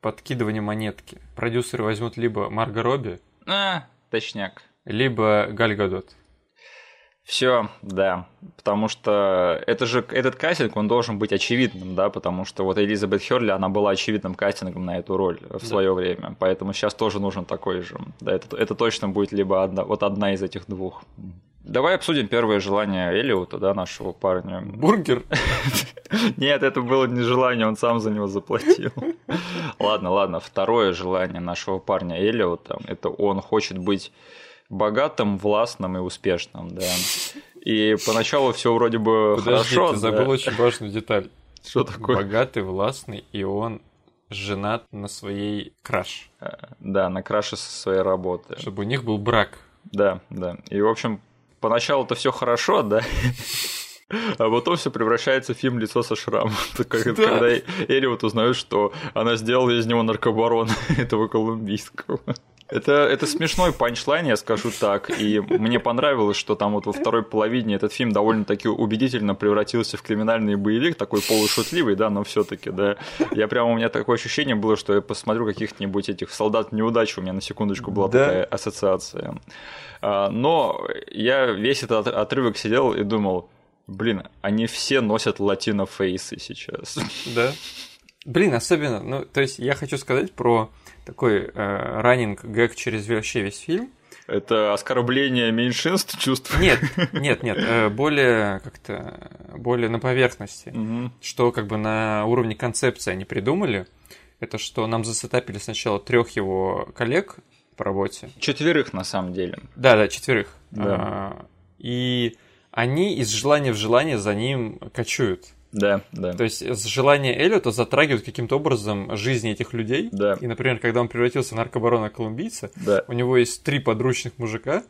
подкидывание монетки. Продюсеры возьмут либо Марго Робби, а, точняк, либо Галь Гадот. Все, да. Потому что это же этот кастинг, он должен быть очевидным, да, потому что вот Элизабет Херли, она была очевидным кастингом на эту роль в свое да. время. Поэтому сейчас тоже нужен такой же. Да, это, это точно будет либо одна, вот одна из этих двух. Давай обсудим первое желание Элиота, да, нашего парня. Бургер? Нет, это было не желание, он сам за него заплатил. Ладно, ладно, второе желание нашего парня Элиота, это он хочет быть богатым, властным и успешным, да. И поначалу все вроде бы Подожди, хорошо. Ты забыл да. очень важную деталь. Что такое? Богатый, властный, и он женат на своей краш. А, да, на краше со своей работы. Чтобы у них был брак. Да, да. И, в общем, поначалу-то все хорошо, да. А потом все превращается в фильм «Лицо со шрамом». Когда Элиот узнает, что она сделала из него наркобарона этого колумбийского. Это, это смешной панчлайн, я скажу так. И мне понравилось, что там вот во второй половине этот фильм довольно-таки убедительно превратился в криминальный боевик, такой полушутливый, да, но все таки да. Я прямо, у меня такое ощущение было, что я посмотрю каких-нибудь этих солдат неудач, у меня на секундочку была да. такая ассоциация. А, но я весь этот отрывок сидел и думал, блин, они все носят латино-фейсы сейчас. Да. Блин, особенно, ну, то есть я хочу сказать про такой э, раннинг гэг через вообще весь фильм. Это оскорбление меньшинств чувств? Нет, нет, нет, э, более как-то, более на поверхности, угу. что как бы на уровне концепции они придумали, это что нам засетапили сначала трех его коллег по работе. Четверых на самом деле. Да, да, четверых. Да. А, и они из желания в желание за ним кочуют. Да, да. То есть желание Эллиота затрагивает каким-то образом жизни этих людей. Да. И, например, когда он превратился в наркобарона колумбийца, да. у него есть три подручных мужика,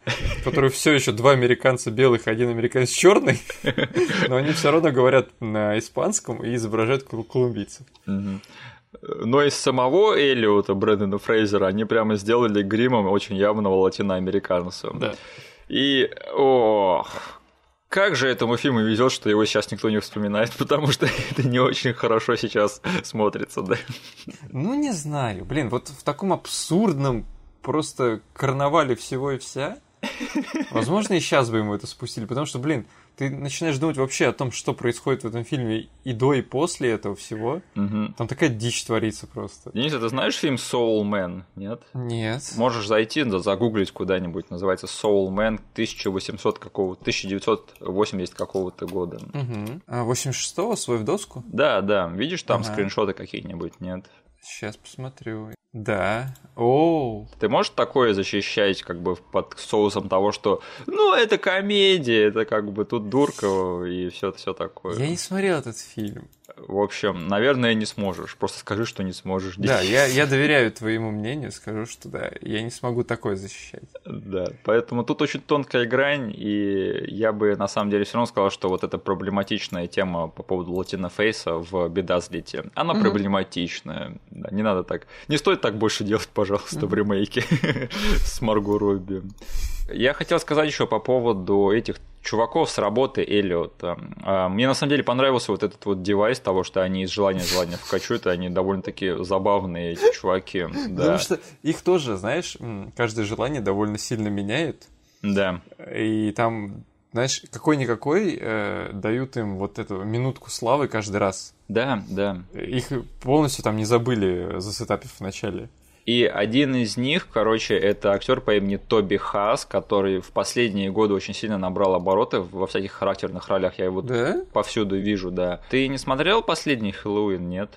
которые все еще два американца белых, один американец черный, но они все равно говорят на испанском и изображают колумбийцев. Но из самого Эллиота, Брэндона Фрейзера, они прямо сделали гримом очень явного латиноамериканца. Да. И, ох, как же этому фильму везет, что его сейчас никто не вспоминает, потому что это не очень хорошо сейчас смотрится, да? Ну, не знаю. Блин, вот в таком абсурдном просто карнавале всего и вся, возможно, и сейчас бы ему это спустили, потому что, блин, ты начинаешь думать вообще о том, что происходит в этом фильме и до, и после этого всего. Угу. Там такая дичь творится просто. Денис, ты знаешь фильм Soul Man, нет? Нет. Можешь зайти, да, загуглить куда-нибудь. Называется Soul Man 1800 какого 1980 какого-то года. Угу. А 86-го свой в доску? Да, да. Видишь там ага. скриншоты какие-нибудь, нет? Сейчас посмотрю. Да. О. Ты можешь такое защищать, как бы под соусом того, что ну это комедия, это как бы тут дурка и все все такое. Я не смотрел этот фильм. В общем, наверное, не сможешь. Просто скажи, что не сможешь. Да, я, я доверяю твоему мнению, скажу, что да, я не смогу такое защищать. Да, поэтому тут очень тонкая грань, и я бы на самом деле все равно сказал, что вот эта проблематичная тема по поводу латинофейса в Бедазлите, она mm-hmm. проблематичная. Да, не надо так. Не стоит так больше делать, пожалуйста, mm-hmm. в ремейке с Марго Робби. Я хотел сказать еще по поводу этих чуваков с работы Эллиота. А, мне на самом деле понравился вот этот вот девайс того, что они из желания желания вкачут, они довольно-таки забавные эти чуваки. Да. Потому что их тоже, знаешь, каждое желание довольно сильно меняет. Да. И там знаешь, какой-никакой э, дают им вот эту минутку славы каждый раз. Да, да. Их полностью там не забыли засетапив в начале. И один из них, короче, это актер по имени Тоби Хас, который в последние годы очень сильно набрал обороты во всяких характерных ролях. Я его да? повсюду вижу, да. Ты не смотрел последний Хэллоуин, нет?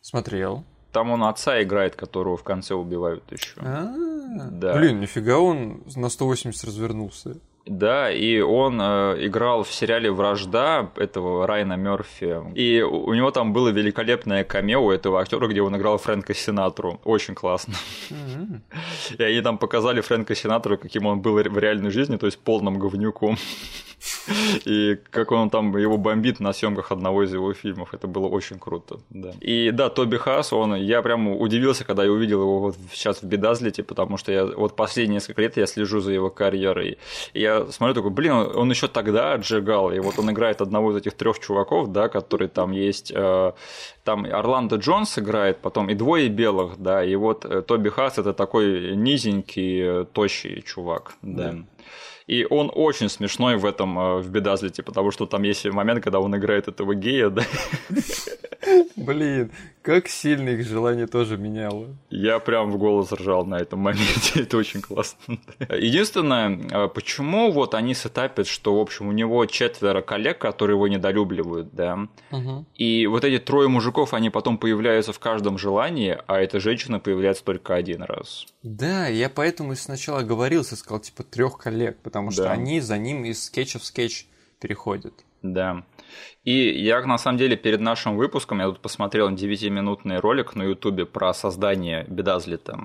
Смотрел. Там он отца играет, которого в конце убивают еще. Да. Блин, нифига он на 180 развернулся. Да, и он э, играл в сериале «Вражда» этого Райана Мерфи. И у него там было великолепное камео у этого актера, где он играл Фрэнка Синатру. Очень классно. Mm-hmm. И они там показали Фрэнка Синатру, каким он был в реальной жизни, то есть полным говнюком. И как он там его бомбит на съемках одного из его фильмов. Это было очень круто. Да. И да, Тоби Хас, он, я прям удивился, когда я увидел его вот сейчас в Бедазлете, потому что я вот последние несколько лет я слежу за его карьерой. И я смотрю такой, блин, он еще тогда отжигал. И вот он играет одного из этих трех чуваков, да, которые там есть. Э, там Орландо Джонс играет, потом и двое белых, да, и вот э, Тоби Хас это такой низенький, э, тощий чувак, да. да. И он очень смешной в этом, э, в Бедазлите, потому что там есть момент, когда он играет этого гея, да. Блин, как сильно их желание тоже меняло. Я прям в голос ржал на этом моменте, это очень классно. Единственное, э, почему вот они сетапят, что, в общем, у него четверо коллег, которые его недолюбливают, да, угу. и вот эти трое мужиков, они потом появляются в каждом желании, а эта женщина появляется только один раз. Да, я поэтому сначала говорил, сказал, типа, трех коллег, потому что да. они за ним из скетча в скетч переходят. Да. И я, на самом деле, перед нашим выпуском, я тут посмотрел 9-минутный ролик на Ютубе про создание Бедазлита.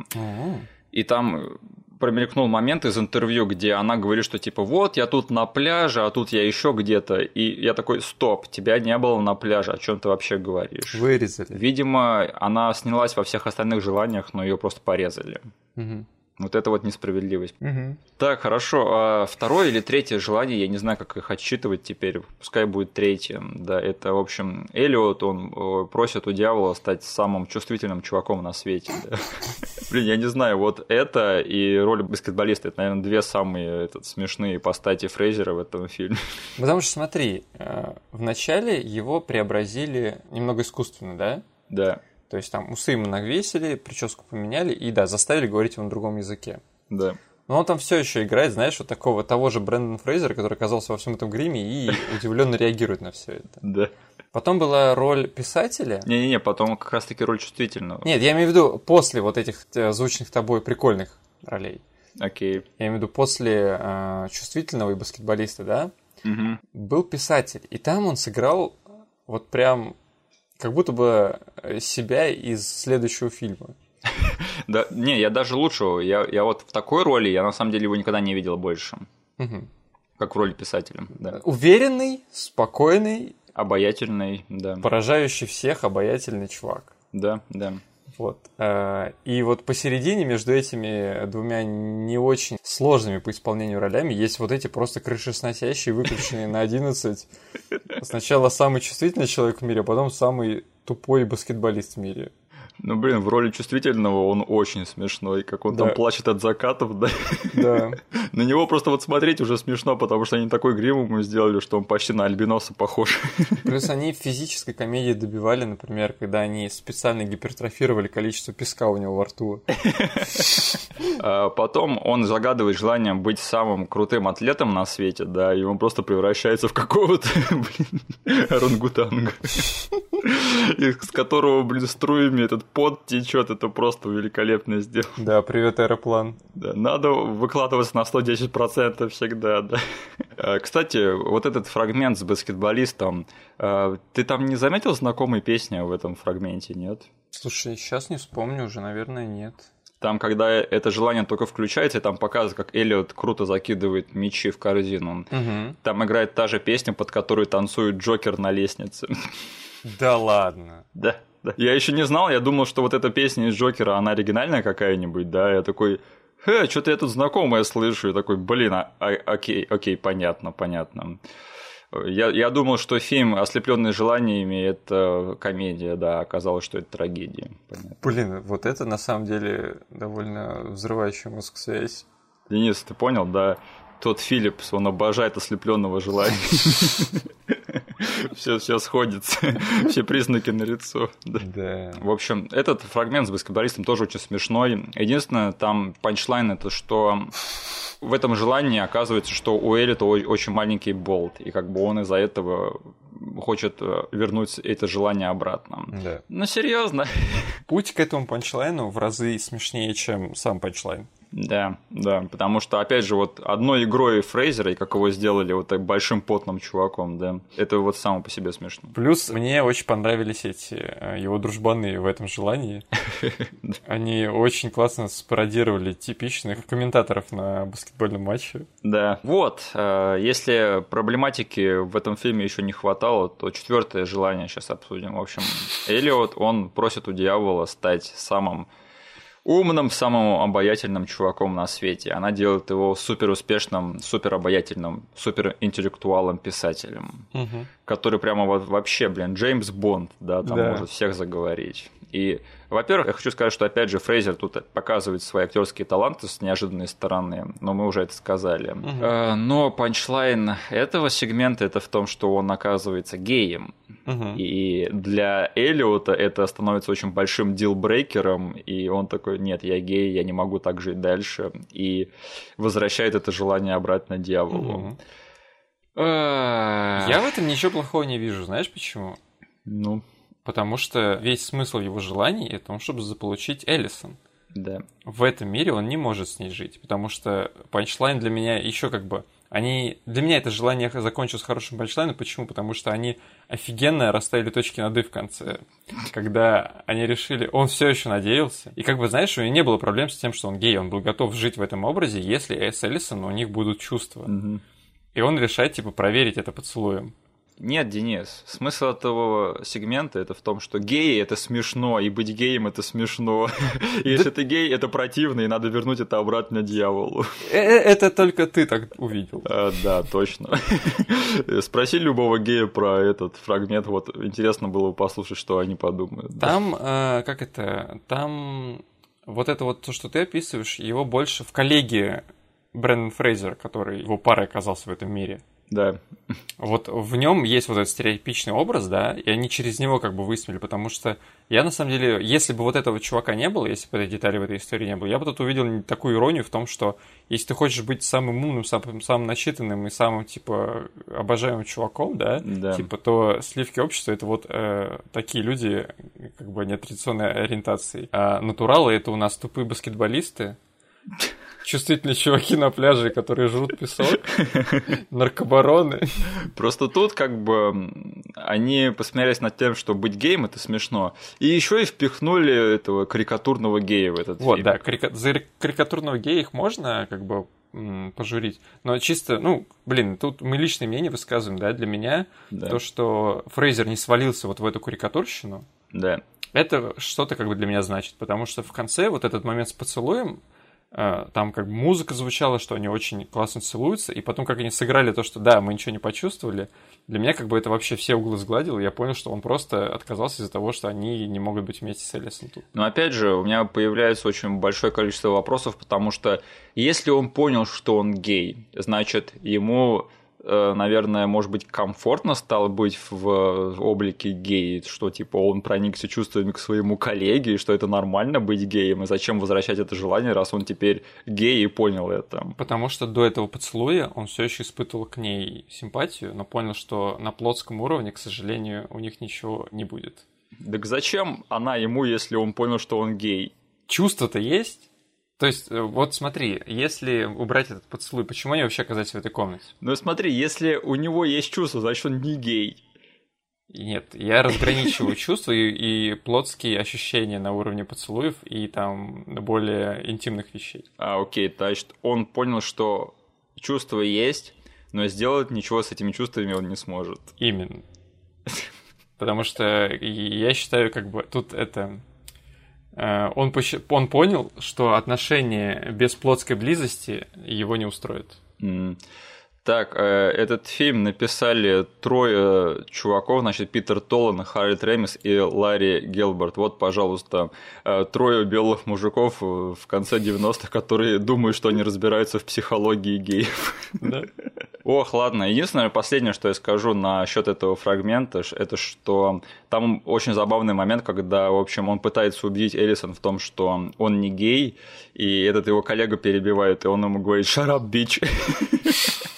И там промелькнул момент из интервью, где она говорит, что типа вот я тут на пляже, а тут я еще где-то. И я такой, стоп, тебя не было на пляже, о чем ты вообще говоришь? Вырезали. Видимо, она снялась во всех остальных желаниях, но ее просто порезали. Угу. Вот это вот несправедливость. Угу. Так, хорошо. А второе или третье желание, я не знаю, как их отсчитывать теперь. Пускай будет третье. Да, это, в общем, Элиот, он просит у дьявола стать самым чувствительным чуваком на свете. Да. Блин, я не знаю, вот это и роль баскетболиста, это, наверное, две самые этот, смешные постати Фрейзера в этом фильме. Потому что, смотри, э, вначале его преобразили немного искусственно, да? Да. То есть там усы ему навесили, прическу поменяли и, да, заставили говорить его на другом языке. Да. Но он там все еще играет, знаешь, вот такого того же Брэндона Фрейзера, который оказался во всем этом гриме и удивленно реагирует на все это. Да. Потом была роль писателя. Не-не-не, потом как раз-таки роль чувствительного. Нет, я имею в виду после вот этих э, звучных тобой прикольных ролей. Окей. Я имею в виду после э, чувствительного и баскетболиста, да? Угу. Был писатель. И там он сыграл вот прям как будто бы э, себя из следующего фильма. Да, не, я даже лучше. Я, я вот в такой роли, я на самом деле его никогда не видел больше. Угу. Как в роли писателя, да. Уверенный, спокойный. Обаятельный, да. Поражающий всех обаятельный чувак. Да, да. Вот. Э, и вот посередине между этими двумя не очень сложными по исполнению ролями есть вот эти просто крышесносящие, выключенные на 11. Сначала самый чувствительный человек в мире, а потом самый тупой баскетболист в мире. Ну, блин, в роли чувствительного он очень смешной, как он да. там плачет от закатов, да? Да. На него просто вот смотреть уже смешно, потому что они такой грим ему сделали, что он почти на альбиноса похож. Плюс они в физической комедии добивали, например, когда они специально гипертрофировали количество песка у него во рту. А потом он загадывает желание быть самым крутым атлетом на свете, да, и он просто превращается в какого-то, блин, орангутанга. Из которого, блин, струями этот пот течет, это просто великолепно сделано. Да, привет, аэроплан. Да, надо выкладываться на 110% всегда, да. А, кстати, вот этот фрагмент с баскетболистом, а, ты там не заметил знакомые песни в этом фрагменте, нет? Слушай, сейчас не вспомню уже, наверное, нет. Там, когда это желание только включается, и там показывают, как Эллиот круто закидывает мячи в корзину. Угу. Там играет та же песня, под которую танцует Джокер на лестнице. Да ладно. Да. Я еще не знал, я думал, что вот эта песня из Джокера, она оригинальная какая-нибудь, да, я такой, э, что-то я тут знакомое слышу, и такой, блин, а, а, окей, окей, понятно, понятно. Я, я думал, что фильм «Ослепленный желаниями» – это комедия, да, оказалось, что это трагедия. Понятно. Блин, вот это на самом деле довольно взрывающая мозг связь. Денис, ты понял, да? Тот Филлипс, он обожает ослепленного желания. Все, все сходится, все признаки на лицо. Да. В общем, этот фрагмент с баскетболистом тоже очень смешной. Единственное, там панчлайн это, что в этом желании оказывается, что у Элита очень маленький болт, и как бы он из-за этого хочет э, вернуть это желание обратно. Да. Ну, серьезно. Путь к этому панчлайну в разы смешнее, чем сам панчлайн. Да, да, потому что, опять же, вот одной игрой Фрейзера, и как его сделали вот так большим потным чуваком, да, это вот само по себе смешно. Плюс мне очень понравились эти э, его дружбаны в этом желании. Они очень классно спародировали типичных комментаторов на баскетбольном матче. Да. Вот, э, если проблематики в этом фильме еще не хватало, то четвертое желание сейчас обсудим. В общем, Элиот, он просит у дьявола стать самым умным, самым обаятельным чуваком на свете. Она делает его супер успешным, супер обаятельным, супер интеллектуалом писателем, угу. который прямо вот вообще, блин, Джеймс Бонд, да, там да. может всех заговорить. И, во-первых, я хочу сказать, что опять же Фрейзер тут показывает свои актерские таланты с неожиданной стороны, но мы уже это сказали. Угу. Но панчлайн этого сегмента это в том, что он оказывается геем. Угу. И для Элиота это становится очень большим дилбрейкером, и он такой, нет, я гей, я не могу так жить дальше, и возвращает это желание обратно дьяволу. Угу. Я в этом ничего плохого не вижу, знаешь почему? Ну, Потому что весь смысл его желаний это том, чтобы заполучить Эллисон. Да. В этом мире он не может с ней жить, потому что панчлайн для меня еще как бы они... Для меня это желание закончилось хорошим панчлайном. Почему? Потому что они офигенно расставили точки над «и» в конце. Когда они решили... Он все еще надеялся. И как бы, знаешь, у него не было проблем с тем, что он гей. Он был готов жить в этом образе, если с Эллисон у них будут чувства. Угу. И он решает, типа, проверить это поцелуем. Нет, Денис, смысл этого сегмента это в том, что геи это смешно, и быть геем это смешно. Если ты гей, это противно, и надо вернуть это обратно дьяволу. Э, э, это только ты так увидел. А, да, точно. Спроси любого гея про этот фрагмент, вот интересно было бы послушать, что они подумают. Там, э, как это, там вот это вот то, что ты описываешь, его больше в коллеге Брэндон Фрейзер, который его парой оказался в этом мире. Да. Вот в нем есть вот этот стереотипичный образ, да, и они через него как бы высмели, потому что я на самом деле, если бы вот этого чувака не было, если бы этой детали в этой истории не было, я бы тут увидел такую иронию в том, что если ты хочешь быть самым умным, самым, самым начитанным и самым, типа, обожаемым чуваком, да, да. типа, то сливки общества это вот э, такие люди, как бы нетрадиционной ориентации. А натуралы это у нас тупые баскетболисты, чувствительные чуваки на пляже, которые жрут песок, наркобароны. Просто тут как бы они посмеялись над тем, что быть геем это смешно. И еще и впихнули этого карикатурного гея в этот вот, фильм. да, карика... за карикатурного гея их можно как бы пожурить. Но чисто, ну, блин, тут мы личное мнение высказываем, да, для меня да. то, что Фрейзер не свалился вот в эту карикатурщину, да. это что-то как бы для меня значит, потому что в конце вот этот момент с поцелуем, там как бы музыка звучала, что они очень классно целуются, и потом как они сыграли то, что да, мы ничего не почувствовали, для меня как бы это вообще все углы сгладил, и я понял, что он просто отказался из-за того, что они не могут быть вместе с Элисон тут. Но опять же, у меня появляется очень большое количество вопросов, потому что если он понял, что он гей, значит, ему Э, наверное, может быть, комфортно стало быть в облике гея, что, типа, он проникся чувствами к своему коллеге, и что это нормально быть геем, и зачем возвращать это желание, раз он теперь гей и понял это. Потому что до этого поцелуя он все еще испытывал к ней симпатию, но понял, что на плотском уровне, к сожалению, у них ничего не будет. Так зачем она ему, если он понял, что он гей? Чувство-то есть, то есть, э, вот смотри, если убрать этот поцелуй, почему они вообще оказались в этой комнате? Ну смотри, если у него есть чувство, значит он не гей. Нет, я разграничиваю чувства и, и плотские ощущения на уровне поцелуев и там более интимных вещей. А, окей, значит, он понял, что чувства есть, но сделать ничего с этими чувствами он не сможет. Именно. Потому что я считаю, как бы тут это Э, он, он понял, что отношения без плотской близости его не устроят. Mm. Так, э, этот фильм написали трое чуваков, значит, Питер Толлан, Харри Тремис и Ларри Гелберт. Вот, пожалуйста, э, трое белых мужиков в конце 90-х, которые думают, что они разбираются в психологии геев. Да. Ох, ладно. Единственное, последнее, что я скажу насчет этого фрагмента, это что там очень забавный момент, когда, в общем, он пытается убедить Элисон в том, что он не гей, и этот его коллега перебивает, и он ему говорит «Shut bitch!»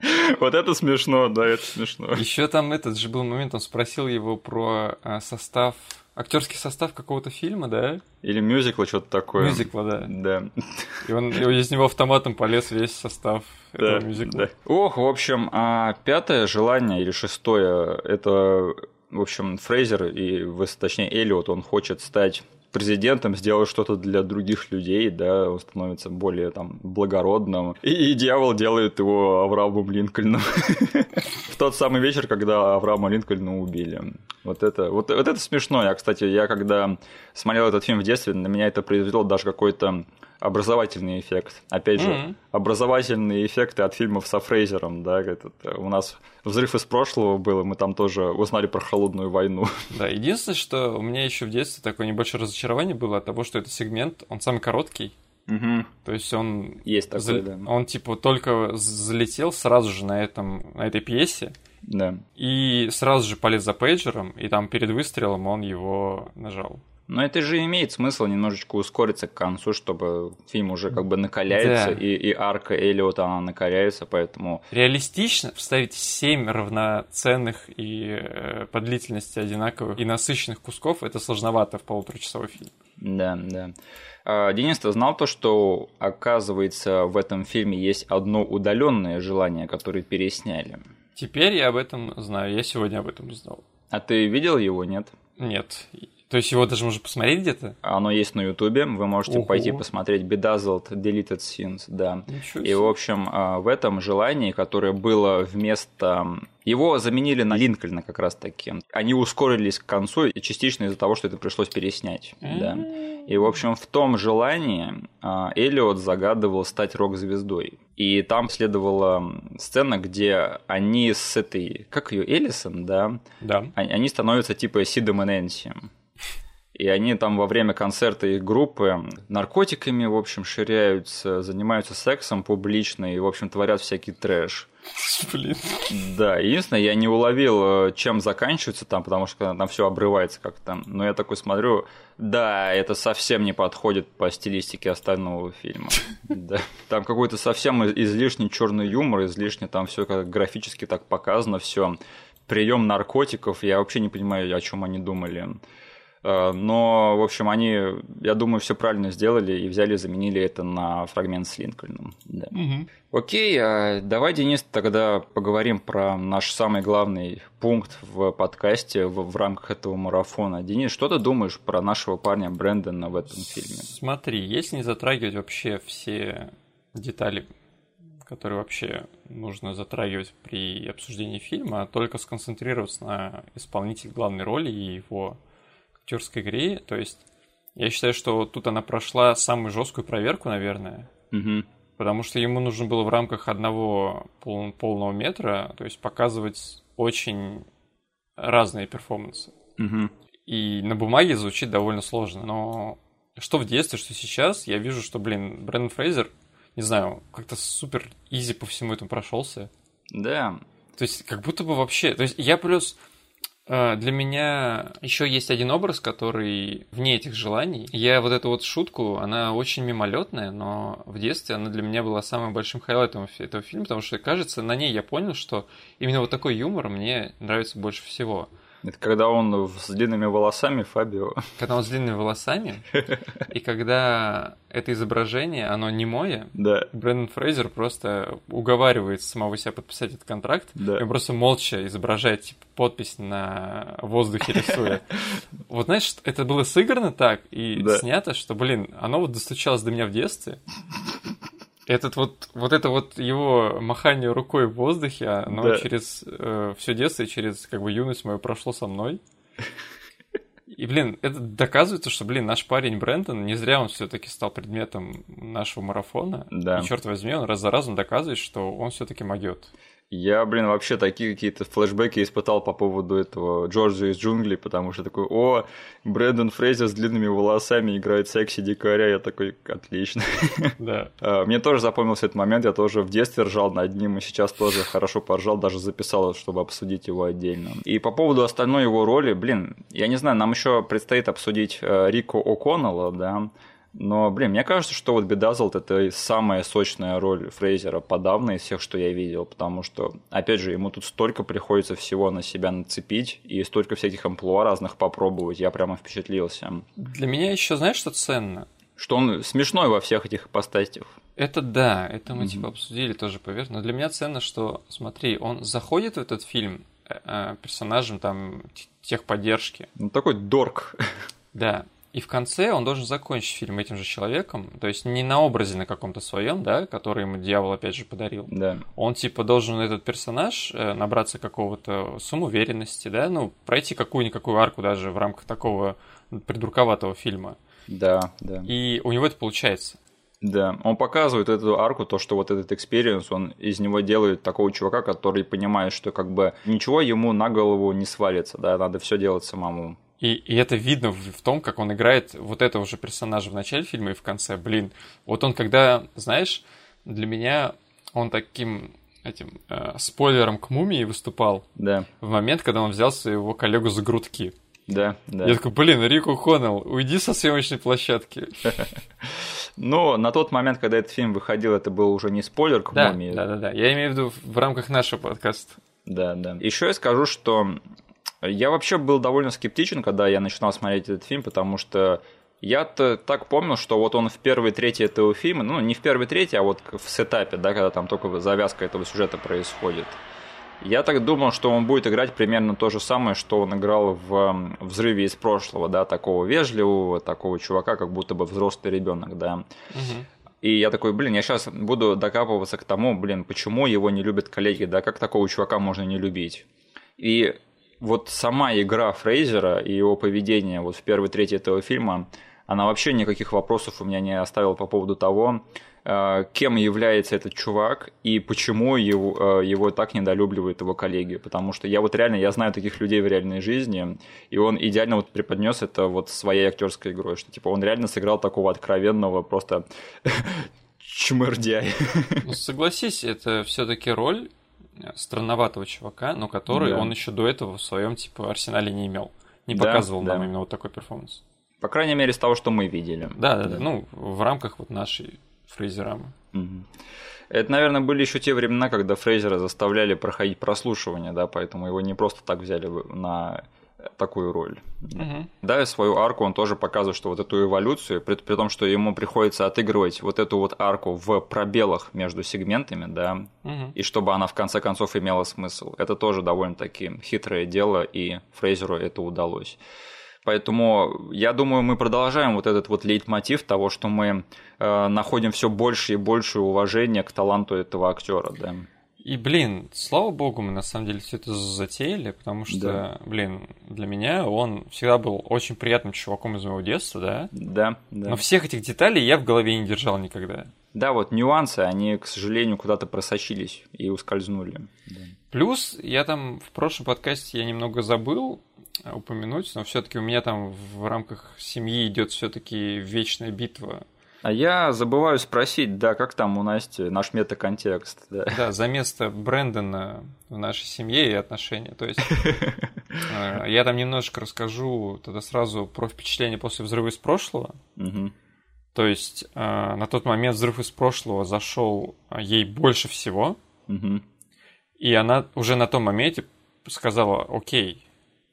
Вот это смешно, да, это смешно. Еще там этот же был момент, он спросил его про а, состав, актерский состав какого-то фильма, да? Или мюзикла, что-то такое. Мюзикла, да. Да. И он из него автоматом полез весь состав да, этого мюзикла. Да. Ох, в общем, а пятое желание или шестое, это, в общем, Фрейзер и, точнее, Эллиот, он хочет стать президентом, сделать что-то для других людей, да, он становится более там благородным. И, и дьявол делает его Авраамом Линкольном. В тот самый вечер, когда Авраама Линкольна убили. Вот это, вот, вот это смешно. Я, кстати, я когда смотрел этот фильм в детстве, на меня это произвело даже какой-то образовательный эффект. Опять же, mm-hmm. образовательные эффекты от фильмов со Фрейзером, да, этот, э, у нас взрыв из прошлого был, мы там тоже узнали про холодную войну. Да, единственное, что у меня еще в детстве такое небольшое разочарование было от того, что этот сегмент, он самый короткий. Угу. То есть он... Есть такой, за... да. Он типа только залетел сразу же на, этом, на этой пьесе. Да. И сразу же полез за пейджером, и там перед выстрелом он его нажал. Но это же имеет смысл немножечко ускориться к концу, чтобы фильм уже как бы накаляется, да. и, и арка Эллиота, она накаляется, поэтому... Реалистично вставить семь равноценных и э, по длительности одинаковых и насыщенных кусков, это сложновато в полуторачасовой фильм. Да, да. А, Денис, ты знал то, что, оказывается, в этом фильме есть одно удаленное желание, которое пересняли? Теперь я об этом знаю, я сегодня об этом узнал. А ты видел его, нет? Нет. То есть его даже можно посмотреть где-то? Оно есть на Ютубе, вы можете Ого. пойти посмотреть Bedazzled Deleted Scenes, да. И, в общем, а, в этом желании, которое было вместо... Его заменили на Линкольна как раз таки. Они ускорились к концу, и частично из-за того, что это пришлось переснять, да. И, в общем, в том желании а, Эллиот загадывал стать рок-звездой. И там следовала сцена, где они с этой... Как ее? Эллисон, да? Да. Они становятся типа Сидом и Нэнси. И они там во время концерта их группы наркотиками, в общем, ширяются, занимаются сексом публично и, в общем, творят всякий трэш. Блин. Да, единственное, я не уловил, э, чем заканчивается там, потому что там все обрывается как-то. Но я такой смотрю, да, это совсем не подходит по стилистике остального фильма. Да. Там какой-то совсем излишний черный юмор, излишне там все как графически так показано, все. Прием наркотиков, я вообще не понимаю, о чем они думали. Э, но, в общем, они, я думаю, все правильно сделали и взяли, заменили это на фрагмент с Линкольном. Да. Угу. Окей, а давай, Денис, тогда поговорим про наш самый главный пункт в подкасте в, в рамках этого марафона. Денис, что ты думаешь про нашего парня Брэндона в этом фильме? Смотри, если не затрагивать вообще все детали которые вообще нужно затрагивать при обсуждении фильма, а только сконцентрироваться на исполнителе главной роли и его актерской игре. То есть я считаю, что тут она прошла самую жесткую проверку, наверное. Угу. Потому что ему нужно было в рамках одного пол- полного метра, то есть показывать очень разные перформансы. Угу. И на бумаге звучит довольно сложно. Но что в детстве, что сейчас, я вижу, что, блин, Брэндон Фрейзер, не знаю, как-то супер easy по всему этому прошелся. Да. То есть, как будто бы вообще... То есть, я плюс для меня еще есть один образ, который вне этих желаний. Я вот эту вот шутку, она очень мимолетная, но в детстве она для меня была самым большим highlight ом этого фильма, потому что, кажется, на ней я понял, что именно вот такой юмор мне нравится больше всего. Это когда он с длинными волосами, Фабио. Когда он с длинными волосами, и когда это изображение, оно не мое, да. Брэндон Фрейзер просто уговаривает самого себя подписать этот контракт, да. и он просто молча изображает типа, подпись на воздухе рисуя. Вот знаешь, это было сыграно так и да. снято, что, блин, оно вот достучалось до меня в детстве. Этот вот, вот это вот его махание рукой в воздухе, оно да. через э, все детство и через как бы юность мою прошло со мной. И, блин, это доказывается, что, блин, наш парень Брэндон, не зря он все-таки стал предметом нашего марафона. Да. И, черт возьми, он раз за разом доказывает, что он все-таки могет. Я, блин, вообще такие какие-то флешбеки испытал по поводу этого Джорджа из джунглей, потому что такой, о, Брэндон Фрейзер с длинными волосами играет секси дикаря, я такой, отлично. Да. А, мне тоже запомнился этот момент, я тоже в детстве ржал над ним, и сейчас тоже хорошо поржал, даже записал, чтобы обсудить его отдельно. И по поводу остальной его роли, блин, я не знаю, нам еще предстоит обсудить э, Рико О'Коннелла, да, но, блин, мне кажется, что вот Бедазлд это самая сочная роль Фрейзера подавно из всех, что я видел, потому что, опять же, ему тут столько приходится всего на себя нацепить и столько всяких амплуа разных попробовать, я прямо впечатлился. Для меня еще, знаешь, что ценно? Что он смешной во всех этих ипостасях. Это да, это мы mm-hmm. типа обсудили тоже поверх. Но для меня ценно, что, смотри, он заходит в этот фильм э, э персонажем там техподдержки. Ну, такой dork. Да, и в конце он должен закончить фильм этим же человеком, то есть не на образе на каком-то своем, да, который ему дьявол опять же подарил. Да. Он типа должен этот персонаж э, набраться какого-то самоуверенности, да, ну пройти какую-никакую арку даже в рамках такого придурковатого фильма. Да, да. И у него это получается. Да, он показывает эту арку, то, что вот этот experience, он из него делает такого чувака, который понимает, что как бы ничего ему на голову не свалится, да, надо все делать самому. И, и это видно в, в том, как он играет вот этого же персонажа в начале фильма и в конце. Блин, вот он когда, знаешь, для меня он таким этим э, спойлером к мумии выступал да. в момент, когда он взял своего коллегу за грудки. Да, да. Я такой, блин, Рико Хоннелл, уйди со съемочной площадки. Но на тот момент, когда этот фильм выходил, это был уже не спойлер к да, мумии. Да, да, да. Я имею в виду в рамках нашего подкаста. Да, да. Еще я скажу, что я вообще был довольно скептичен, когда я начинал смотреть этот фильм, потому что я-то так помнил, что вот он в первой трети этого фильма, ну, не в первой трети, а вот в сетапе, да, когда там только завязка этого сюжета происходит. Я так думал, что он будет играть примерно то же самое, что он играл в «Взрыве из прошлого», да, такого вежливого, такого чувака, как будто бы взрослый ребенок, да. Угу. И я такой, блин, я сейчас буду докапываться к тому, блин, почему его не любят коллеги, да, как такого чувака можно не любить. И вот сама игра Фрейзера и его поведение вот в первой трети этого фильма, она вообще никаких вопросов у меня не оставила по поводу того, э, кем является этот чувак и почему его, э, его так недолюбливают его коллеги. Потому что я вот реально, я знаю таких людей в реальной жизни, и он идеально вот преподнес это вот своей актерской игрой, что типа он реально сыграл такого откровенного просто чмырдяй. Ну, согласись, это все-таки роль странноватого чувака, но который да. он еще до этого в своем типа арсенале не имел. Не да, показывал да. нам именно вот такой перформанс. По крайней мере, с того, что мы видели. Да, да, да. Ну, в рамках вот нашей фрейзерамы. Угу. Это, наверное, были еще те времена, когда Фрейзера заставляли проходить прослушивание, да, поэтому его не просто так взяли на такую роль. Угу. Да, и свою арку он тоже показывает, что вот эту эволюцию, при, при том, что ему приходится отыгрывать вот эту вот арку в пробелах между сегментами, да, угу. и чтобы она в конце концов имела смысл. Это тоже довольно-таки хитрое дело, и Фрейзеру это удалось. Поэтому я думаю, мы продолжаем вот этот вот лейтмотив того, что мы э, находим все больше и больше уважения к таланту этого актера, да. И, блин, слава богу, мы на самом деле все это затеяли, потому что, да. блин, для меня он всегда был очень приятным чуваком из моего детства, да? Да, да. Но всех этих деталей я в голове не держал никогда. Да, вот нюансы, они, к сожалению, куда-то просочились и ускользнули. Да. Плюс я там в прошлом подкасте я немного забыл упомянуть, но все-таки у меня там в рамках семьи идет все-таки вечная битва а я забываю спросить, да, как там у Насти наш метаконтекст. Да, да за место Брэндона в нашей семье и отношения. То есть э, я там немножко расскажу тогда сразу про впечатление после взрыва из прошлого. То есть э, на тот момент взрыв из прошлого зашел ей больше всего. И она уже на том моменте сказала, окей,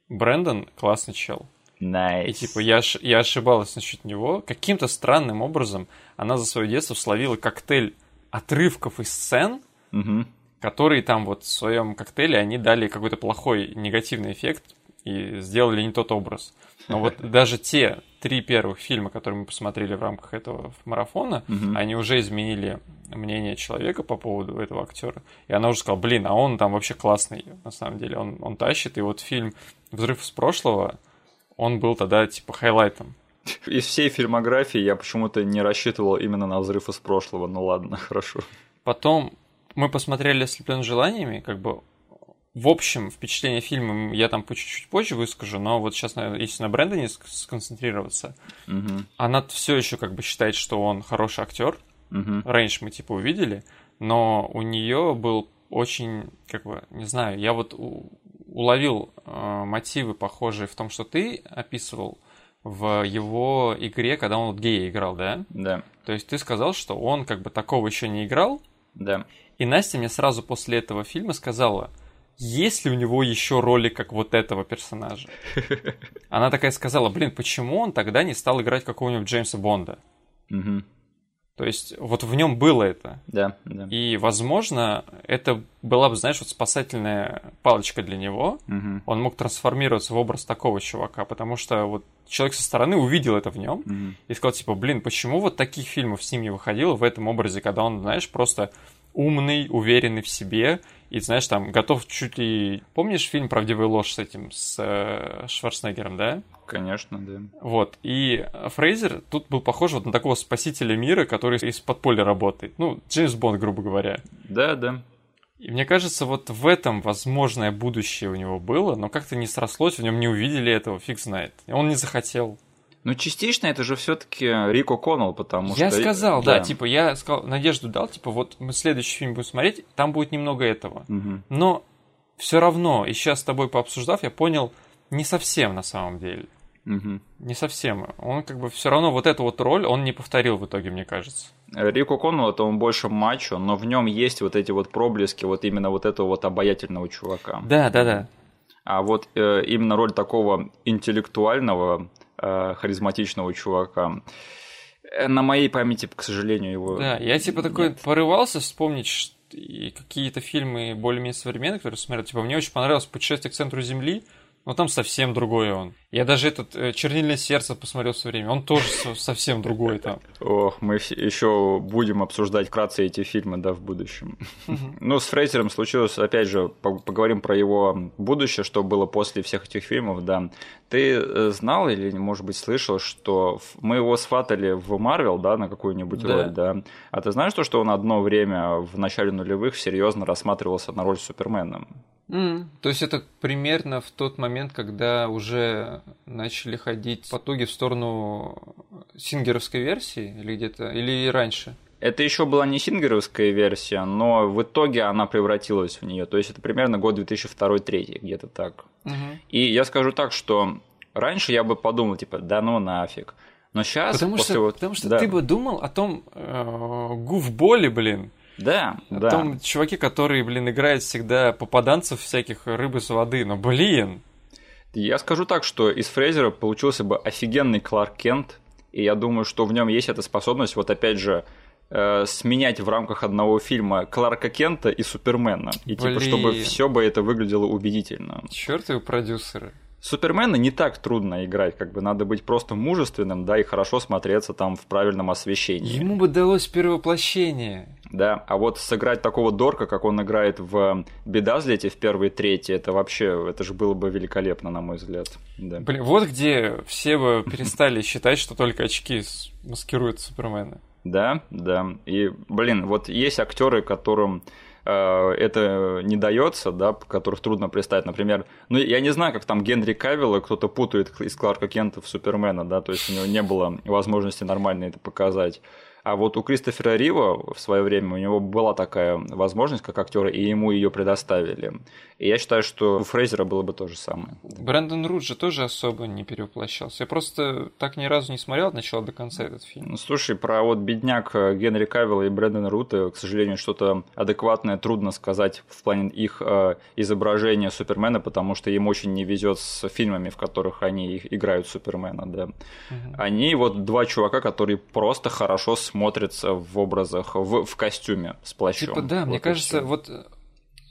Брэндон классный чел. Nice. И типа я, я ошибалась насчет него. Каким-то странным образом она за свое детство словила коктейль отрывков из сцен, угу. которые там вот в своем коктейле они дали какой-то плохой негативный эффект и сделали не тот образ. Но вот даже те три первых фильма, которые мы посмотрели в рамках этого марафона, угу. они уже изменили мнение человека по поводу этого актера. И она уже сказала, блин, а он там вообще классный, на самом деле. Он, он тащит. И вот фильм «Взрыв из прошлого», он был тогда типа хайлайтом. Из всей фильмографии я почему-то не рассчитывал именно на взрыв из прошлого. Ну ладно, хорошо. Потом мы посмотрели «Ослеплен желаниями», как бы в общем, впечатление фильма я там по чуть-чуть позже выскажу, но вот сейчас, если на Брэндоне сконцентрироваться, угу. она все еще как бы считает, что он хороший актер. Угу. Рейндж мы типа увидели, но у нее был очень, как бы, не знаю, я вот уловил э, мотивы, похожие в том, что ты описывал в его игре, когда он вот гея играл, да? Да. То есть ты сказал, что он как бы такого еще не играл. Да. И Настя мне сразу после этого фильма сказала, есть ли у него еще роли как вот этого персонажа? Она такая сказала, блин, почему он тогда не стал играть какого-нибудь Джеймса Бонда? Угу. То есть вот в нем было это. Да, да. И, возможно, это была бы, знаешь, вот спасательная палочка для него. Угу. Он мог трансформироваться в образ такого чувака, потому что вот человек со стороны увидел это в нем угу. и сказал, типа, блин, почему вот таких фильмов с ним не выходило в этом образе, когда он, знаешь, просто умный, уверенный в себе, и, знаешь, там, готов чуть ли... Помнишь фильм «Правдивая ложь» с этим, с э, Шварценеггером, да? Конечно, да. Вот, и Фрейзер тут был похож вот на такого спасителя мира, который из подполья работает. Ну, Джеймс Бонд, грубо говоря. Да, да. И мне кажется, вот в этом возможное будущее у него было, но как-то не срослось, в нем не увидели этого, фиг знает. Он не захотел. Ну, частично это же все-таки Рико Коннелл, потому я что... Я сказал, да. да, типа, я сказал, надежду дал, типа, вот мы следующий фильм будем смотреть, там будет немного этого. Угу. Но все равно, и сейчас с тобой пообсуждав, я понял, не совсем на самом деле. Угу. Не совсем. Он как бы все равно вот эту вот роль он не повторил в итоге, мне кажется. Рико Коннелл это он больше мачо, но в нем есть вот эти вот проблески вот именно вот этого вот обаятельного чувака. Да, да, да. А вот э, именно роль такого интеллектуального, э, харизматичного чувака, э, на моей памяти, к сожалению, его. Да, я типа такой нет. порывался вспомнить какие-то фильмы более-менее современные, которые смотрел. Типа, мне очень понравилось «Путешествие к центру Земли», но там совсем другой он. Я даже этот э, «Чернильное сердце» посмотрел все время. Он тоже совсем другой там. Ох, мы еще будем обсуждать вкратце эти фильмы, да, в будущем. Ну, с Фрейзером случилось, опять же, поговорим про его будущее, что было после всех этих фильмов, да. Ты э, знал или, может быть, слышал, что мы его сфатали в Марвел, да, на какую-нибудь роль, да? А ты знаешь то, что он одно время в начале нулевых серьезно рассматривался на роль Супермена? Mm. То есть это примерно в тот момент, когда уже начали ходить потуги в сторону сингеровской версии или где-то, или раньше? Это еще была не сингеровская версия, но в итоге она превратилась в нее. То есть это примерно год 2002-2003, где-то так. Угу. И я скажу так, что раньше я бы подумал, типа, да ну нафиг. Но сейчас... Потому что, вот, потому что да. ты бы думал о том э, гуфболе, блин, да, о да. том чуваке, который, блин, играет всегда попаданцев всяких рыбы с воды. Но, блин, я скажу так, что из Фрейзера получился бы офигенный Кларк Кент, и я думаю, что в нем есть эта способность, вот опять же, э, сменять в рамках одного фильма Кларка Кента и Супермена. И Блин. типа, чтобы все бы это выглядело убедительно. Чертовы продюсеры. Супермена не так трудно играть, как бы надо быть просто мужественным, да, и хорошо смотреться там в правильном освещении. Ему бы далось перевоплощение. Да, а вот сыграть такого Дорка, как он играет в Бедазлете в первой трети, это вообще, это же было бы великолепно, на мой взгляд. Да. Блин, вот где все бы перестали считать, что только очки маскируют Супермена. Да, да. И, блин, вот есть актеры, которым Э, это не дается, да, которых трудно представить. Например, ну я не знаю, как там Генри Кавилла кто-то путает из Кларка Кента в Супермена, да, то есть у него не было возможности нормально это показать. А вот у Кристофера Рива в свое время у него была такая возможность как актера, и ему ее предоставили. И я считаю, что у Фрейзера было бы то же самое. Брэндон Руд же тоже особо не перевоплощался. Я просто так ни разу не смотрел от начала до конца этот фильм. Ну, слушай, про вот бедняк э, Генри Кавилла и Брэндона Рута, к сожалению, что-то адекватное трудно сказать в плане их э, изображения Супермена, потому что им очень не везет с фильмами, в которых они играют Супермена, да. Угу. Они вот два чувака, которые просто хорошо смотрятся в образах, в, в костюме с плащом. Типа, да, вот мне кажется, все. вот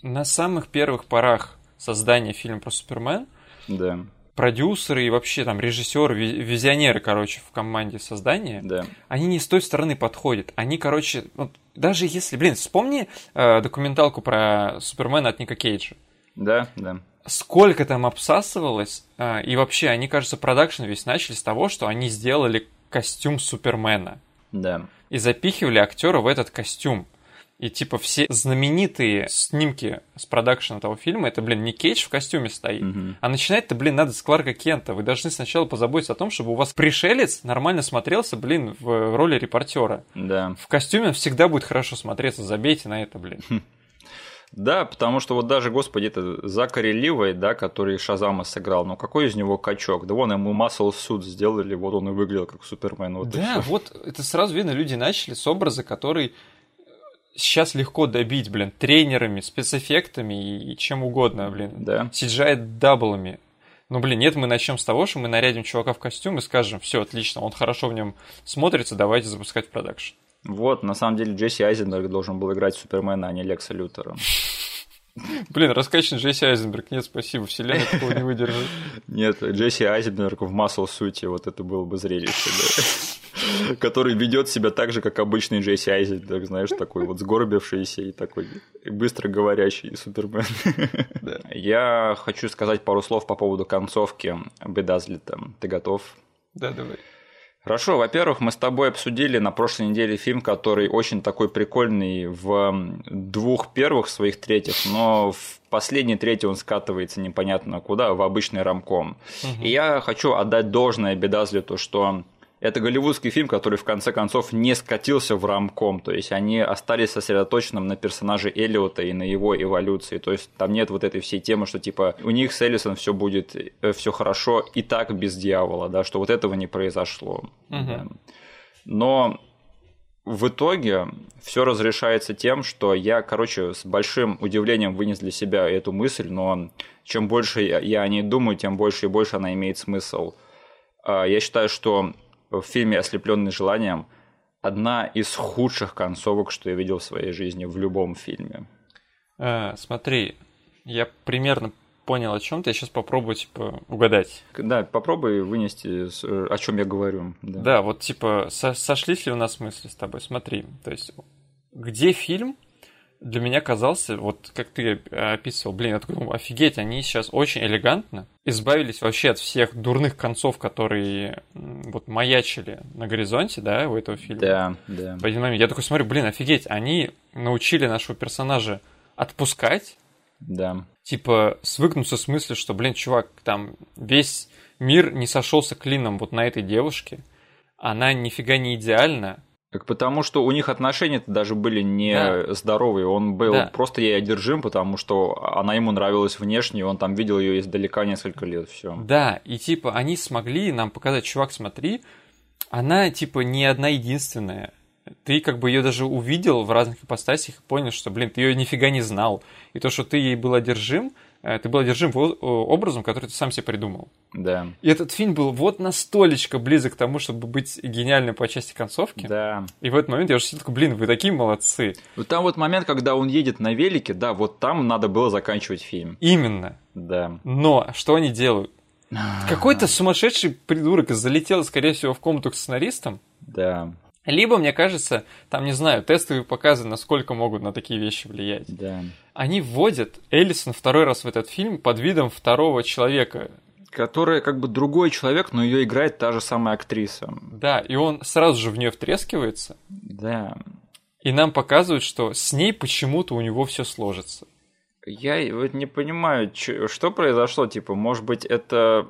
на самых первых порах создания фильма про Супермен да. продюсеры и вообще там режиссеры, визионеры, короче, в команде создания, да. они не с той стороны подходят. Они, короче, вот, даже если, блин, вспомни э, документалку про Супермена от Ника Кейджа. Да, да. Сколько там обсасывалось, э, и вообще, они, кажется, продакшн весь начали с того, что они сделали костюм Супермена. Да. И запихивали актера в этот костюм. И типа все знаменитые снимки с продакшена этого фильма, это, блин, не Кейдж в костюме стоит, угу. а начинать-то, блин, надо с Кларка Кента. Вы должны сначала позаботиться о том, чтобы у вас пришелец нормально смотрелся, блин, в роли репортера. Да. В костюме всегда будет хорошо смотреться, забейте на это, блин. Да, потому что вот даже, господи, это Закари Ливой, да, который Шазама сыграл, ну какой из него качок? Да вон ему Muscle Suit сделали, вот он и выглядел как Супермен. Вот да, вот это сразу видно, люди начали с образа, который сейчас легко добить, блин, рендерами, спецэффектами и чем угодно, блин. Да. CGI- double ами. Ну, блин, нет, мы начнем с того, что мы нарядим чувака в костюм и скажем, все, отлично, он хорошо в нем смотрится, давайте запускать в продакшн. Вот, на самом деле Джесси Айзенберг должен был играть Супермена, а не Лекса Лютера. Блин, раскачан Джесси Айзенберг. Нет, спасибо, вселенная такого не выдержит. Нет, Джесси Айзенберг в Масл Сути, вот это было бы зрелище, да. Который ведет себя так же, как обычный Джесси Айзенберг, знаешь, такой вот сгорбившийся и такой быстро говорящий Супермен. Да. Я хочу сказать пару слов по поводу концовки Бедазлита. Ты готов? Да, давай. Хорошо, во-первых, мы с тобой обсудили на прошлой неделе фильм, который очень такой прикольный в двух первых своих третьих, но в последней трети он скатывается непонятно куда, в обычный рамком. Угу. И я хочу отдать должное Бедазлиту, что это голливудский фильм, который в конце концов не скатился в рамком, то есть они остались сосредоточенным на персонаже Эллиота и на его эволюции, то есть там нет вот этой всей темы, что типа у них с Эллисон все будет э, все хорошо и так без дьявола, да, что вот этого не произошло. Угу. Да. Но в итоге все разрешается тем, что я, короче, с большим удивлением вынес для себя эту мысль, но чем больше я о ней думаю, тем больше и больше она имеет смысл. А, я считаю, что в фильме «Ослепленный желанием» одна из худших концовок, что я видел в своей жизни в любом фильме. А, смотри, я примерно понял, о чем ты. Я сейчас попробую, типа, угадать. Да, попробуй вынести, о чем я говорю. Да, да вот, типа, со сошлись ли у нас мысли с тобой? Смотри, то есть, где фильм, для меня казался, вот как ты описывал, блин, я такой, ну, офигеть, они сейчас очень элегантно избавились вообще от всех дурных концов, которые вот маячили на горизонте, да, у этого фильма. Да, да. В один момент я такой смотрю, блин, офигеть, они научили нашего персонажа отпускать. Да. Типа свыкнуться с мыслью, что, блин, чувак, там весь мир не сошелся клином вот на этой девушке. Она нифига не идеальна, так потому что у них отношения даже были не да. здоровые. Он был да. просто ей одержим, потому что она ему нравилась внешне, он там видел ее издалека несколько лет. Все. Да, и типа они смогли нам показать, чувак, смотри, она типа не одна единственная. Ты как бы ее даже увидел в разных ипостасях и понял, что, блин, ты ее нифига не знал. И то, что ты ей был одержим, ты был одержим образом, который ты сам себе придумал. Да. И этот фильм был вот настолько близок к тому, чтобы быть гениальным по части концовки. Да. И в этот момент я уже сидел такой, блин, вы такие молодцы. Вот там вот момент, когда он едет на велике, да, вот там надо было заканчивать фильм. Именно. Да. Но что они делают? Какой-то сумасшедший придурок залетел, скорее всего, в комнату к сценаристам. Да. Либо, мне кажется, там, не знаю, тестовые показы, насколько могут на такие вещи влиять. Да. Они вводят Эллисон второй раз в этот фильм под видом второго человека. Которая как бы другой человек, но ее играет та же самая актриса. Да, и он сразу же в нее втрескивается. Да. И нам показывают, что с ней почему-то у него все сложится. Я вот не понимаю, что произошло, типа, может быть, это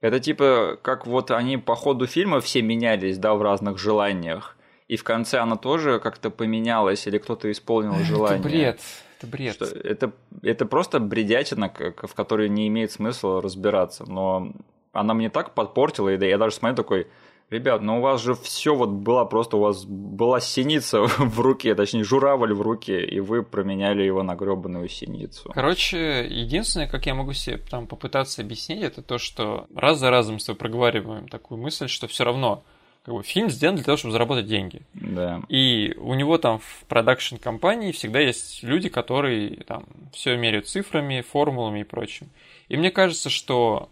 это типа, как вот они по ходу фильма все менялись, да, в разных желаниях. И в конце она тоже как-то поменялась, или кто-то исполнил желание. Это бред. Это бред. Что, это, это просто бредятина, в которой не имеет смысла разбираться. Но она мне так подпортила, и я даже смотрю такой, Ребят, ну у вас же все вот было просто, у вас была синица в руке, точнее журавль в руке, и вы променяли его на гребаную синицу. Короче, единственное, как я могу себе там попытаться объяснить, это то, что раз за разом с тобой проговариваем такую мысль, что все равно как бы, фильм сделан для того, чтобы заработать деньги. Да. И у него там в продакшн-компании всегда есть люди, которые там все меряют цифрами, формулами и прочим. И мне кажется, что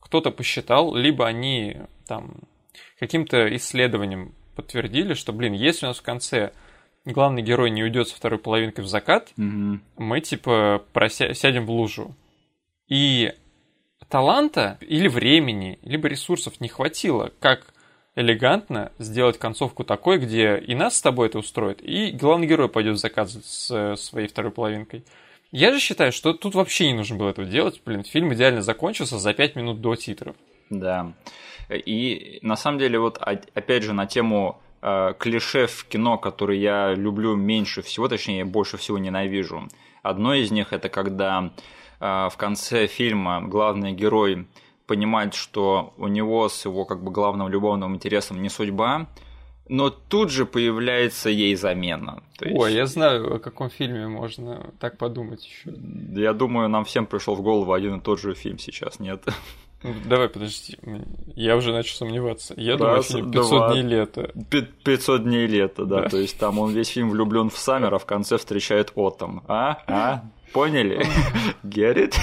кто-то посчитал, либо они там каким-то исследованием подтвердили, что, блин, если у нас в конце главный герой не уйдет со второй половинкой в закат, угу. мы типа прося- сядем в лужу. И таланта или времени, либо ресурсов не хватило, как элегантно сделать концовку такой, где и нас с тобой это устроит, и главный герой пойдет в закат с своей второй половинкой. Я же считаю, что тут вообще не нужно было этого делать. Блин, фильм идеально закончился за 5 минут до титров. Да. И на самом деле, вот опять же, на тему э, клише в кино, которые я люблю меньше всего, точнее, больше всего ненавижу. Одно из них это когда э, в конце фильма главный герой понимает, что у него с его как бы главным любовным интересом не судьба, но тут же появляется ей замена. То есть... Ой, я знаю, о каком фильме можно так подумать еще. Я думаю, нам всем пришел в голову один и тот же фильм сейчас, нет? Давай, подожди. Я уже начал сомневаться. Я Раз, думаю, 500 два, дней лета. 500 дней лета, да. да. То есть там он весь фильм влюблен в Саммер, а в конце встречает Отом. А? А? Поняли? It?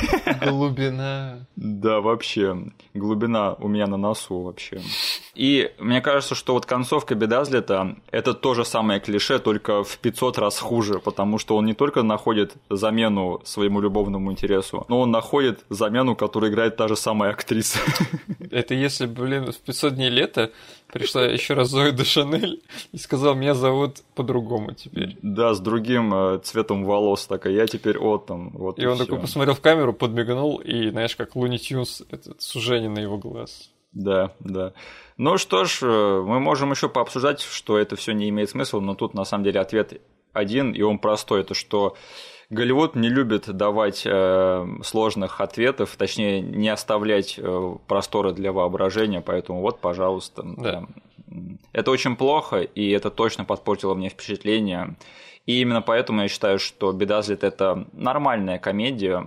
Глубина. Да, вообще. Глубина у меня на носу вообще. И мне кажется, что вот концовка Бедазлета – это то же самое клише, только в 500 раз хуже, потому что он не только находит замену своему любовному интересу, но он находит замену, которую играет та же самая актриса. Это если, блин, в 500 дней лета пришла еще раз Зоя де Шанель и сказала, меня зовут по-другому теперь. Да, с другим э, цветом волос, так, а я теперь Оттон. Вот и, и он всё. такой посмотрел в камеру, подмигнул, и, знаешь, как Луни Тюнс, это сужение на его глаз. Да, да. Ну что ж, э, мы можем еще пообсуждать, что это все не имеет смысла, но тут на самом деле ответ один, и он простой, это что Голливуд не любит давать э, сложных ответов, точнее, не оставлять э, простора для воображения, поэтому вот, пожалуйста. Да. Это очень плохо, и это точно подпортило мне впечатление. И именно поэтому я считаю, что «Бедазлит» — это нормальная комедия,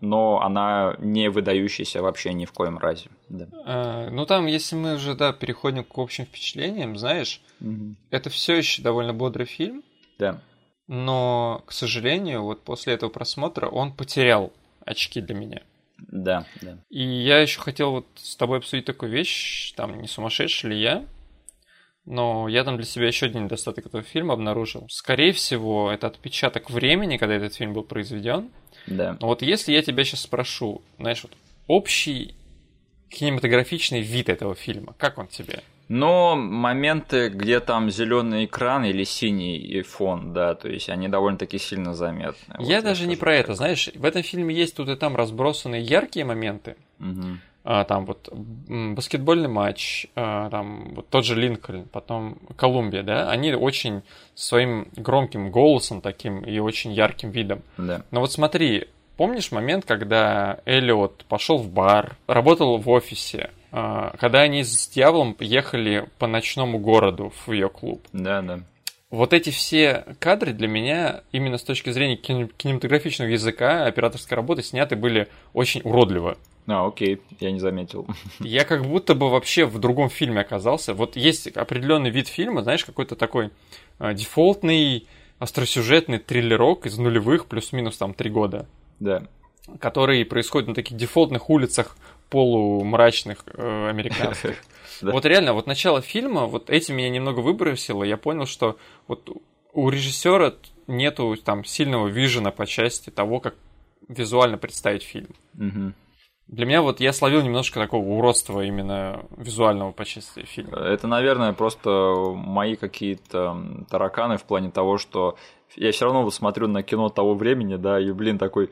но она не выдающаяся вообще ни в коем разе. Да. А, ну там, если мы уже да, переходим к общим впечатлениям, знаешь, угу. это все еще довольно бодрый фильм. Да. Но, к сожалению, вот после этого просмотра он потерял очки для меня. Да, да. И я еще хотел вот с тобой обсудить такую вещь, там, не сумасшедший ли я, но я там для себя еще один недостаток этого фильма обнаружил. Скорее всего, это отпечаток времени, когда этот фильм был произведен. Да. Но вот если я тебя сейчас спрошу, знаешь, вот общий кинематографичный вид этого фильма, как он тебе? Но моменты, где там зеленый экран или синий фон, да, то есть они довольно-таки сильно заметны. Я вот даже не про так. это, знаешь, в этом фильме есть тут и там разбросаны яркие моменты. Угу. А, там вот баскетбольный матч, а, там вот тот же Линкольн, потом Колумбия, да, они очень своим громким голосом таким и очень ярким видом. Да. Но вот смотри, помнишь момент, когда Эллиот пошел в бар, работал в офисе, а, когда они с дьяволом ехали по ночному городу в ее клуб? Да, да. Вот эти все кадры для меня именно с точки зрения кинематографичного языка, операторской работы сняты были очень уродливо. А, окей, я не заметил. Я как будто бы вообще в другом фильме оказался. Вот есть определенный вид фильма, знаешь, какой-то такой э, дефолтный, остросюжетный триллерок из нулевых, плюс-минус там три года. Да. Который происходит на таких дефолтных улицах полумрачных э, американских. Вот реально, вот начало фильма, вот этим меня немного выбросило. Я понял, что вот у режиссера нету там сильного вижена по части того, как визуально представить фильм. Угу. Для меня вот я словил немножко такого уродства именно визуального по части фильма. Это, наверное, просто мои какие-то тараканы в плане того, что я все равно вот смотрю на кино того времени, да, и, блин, такой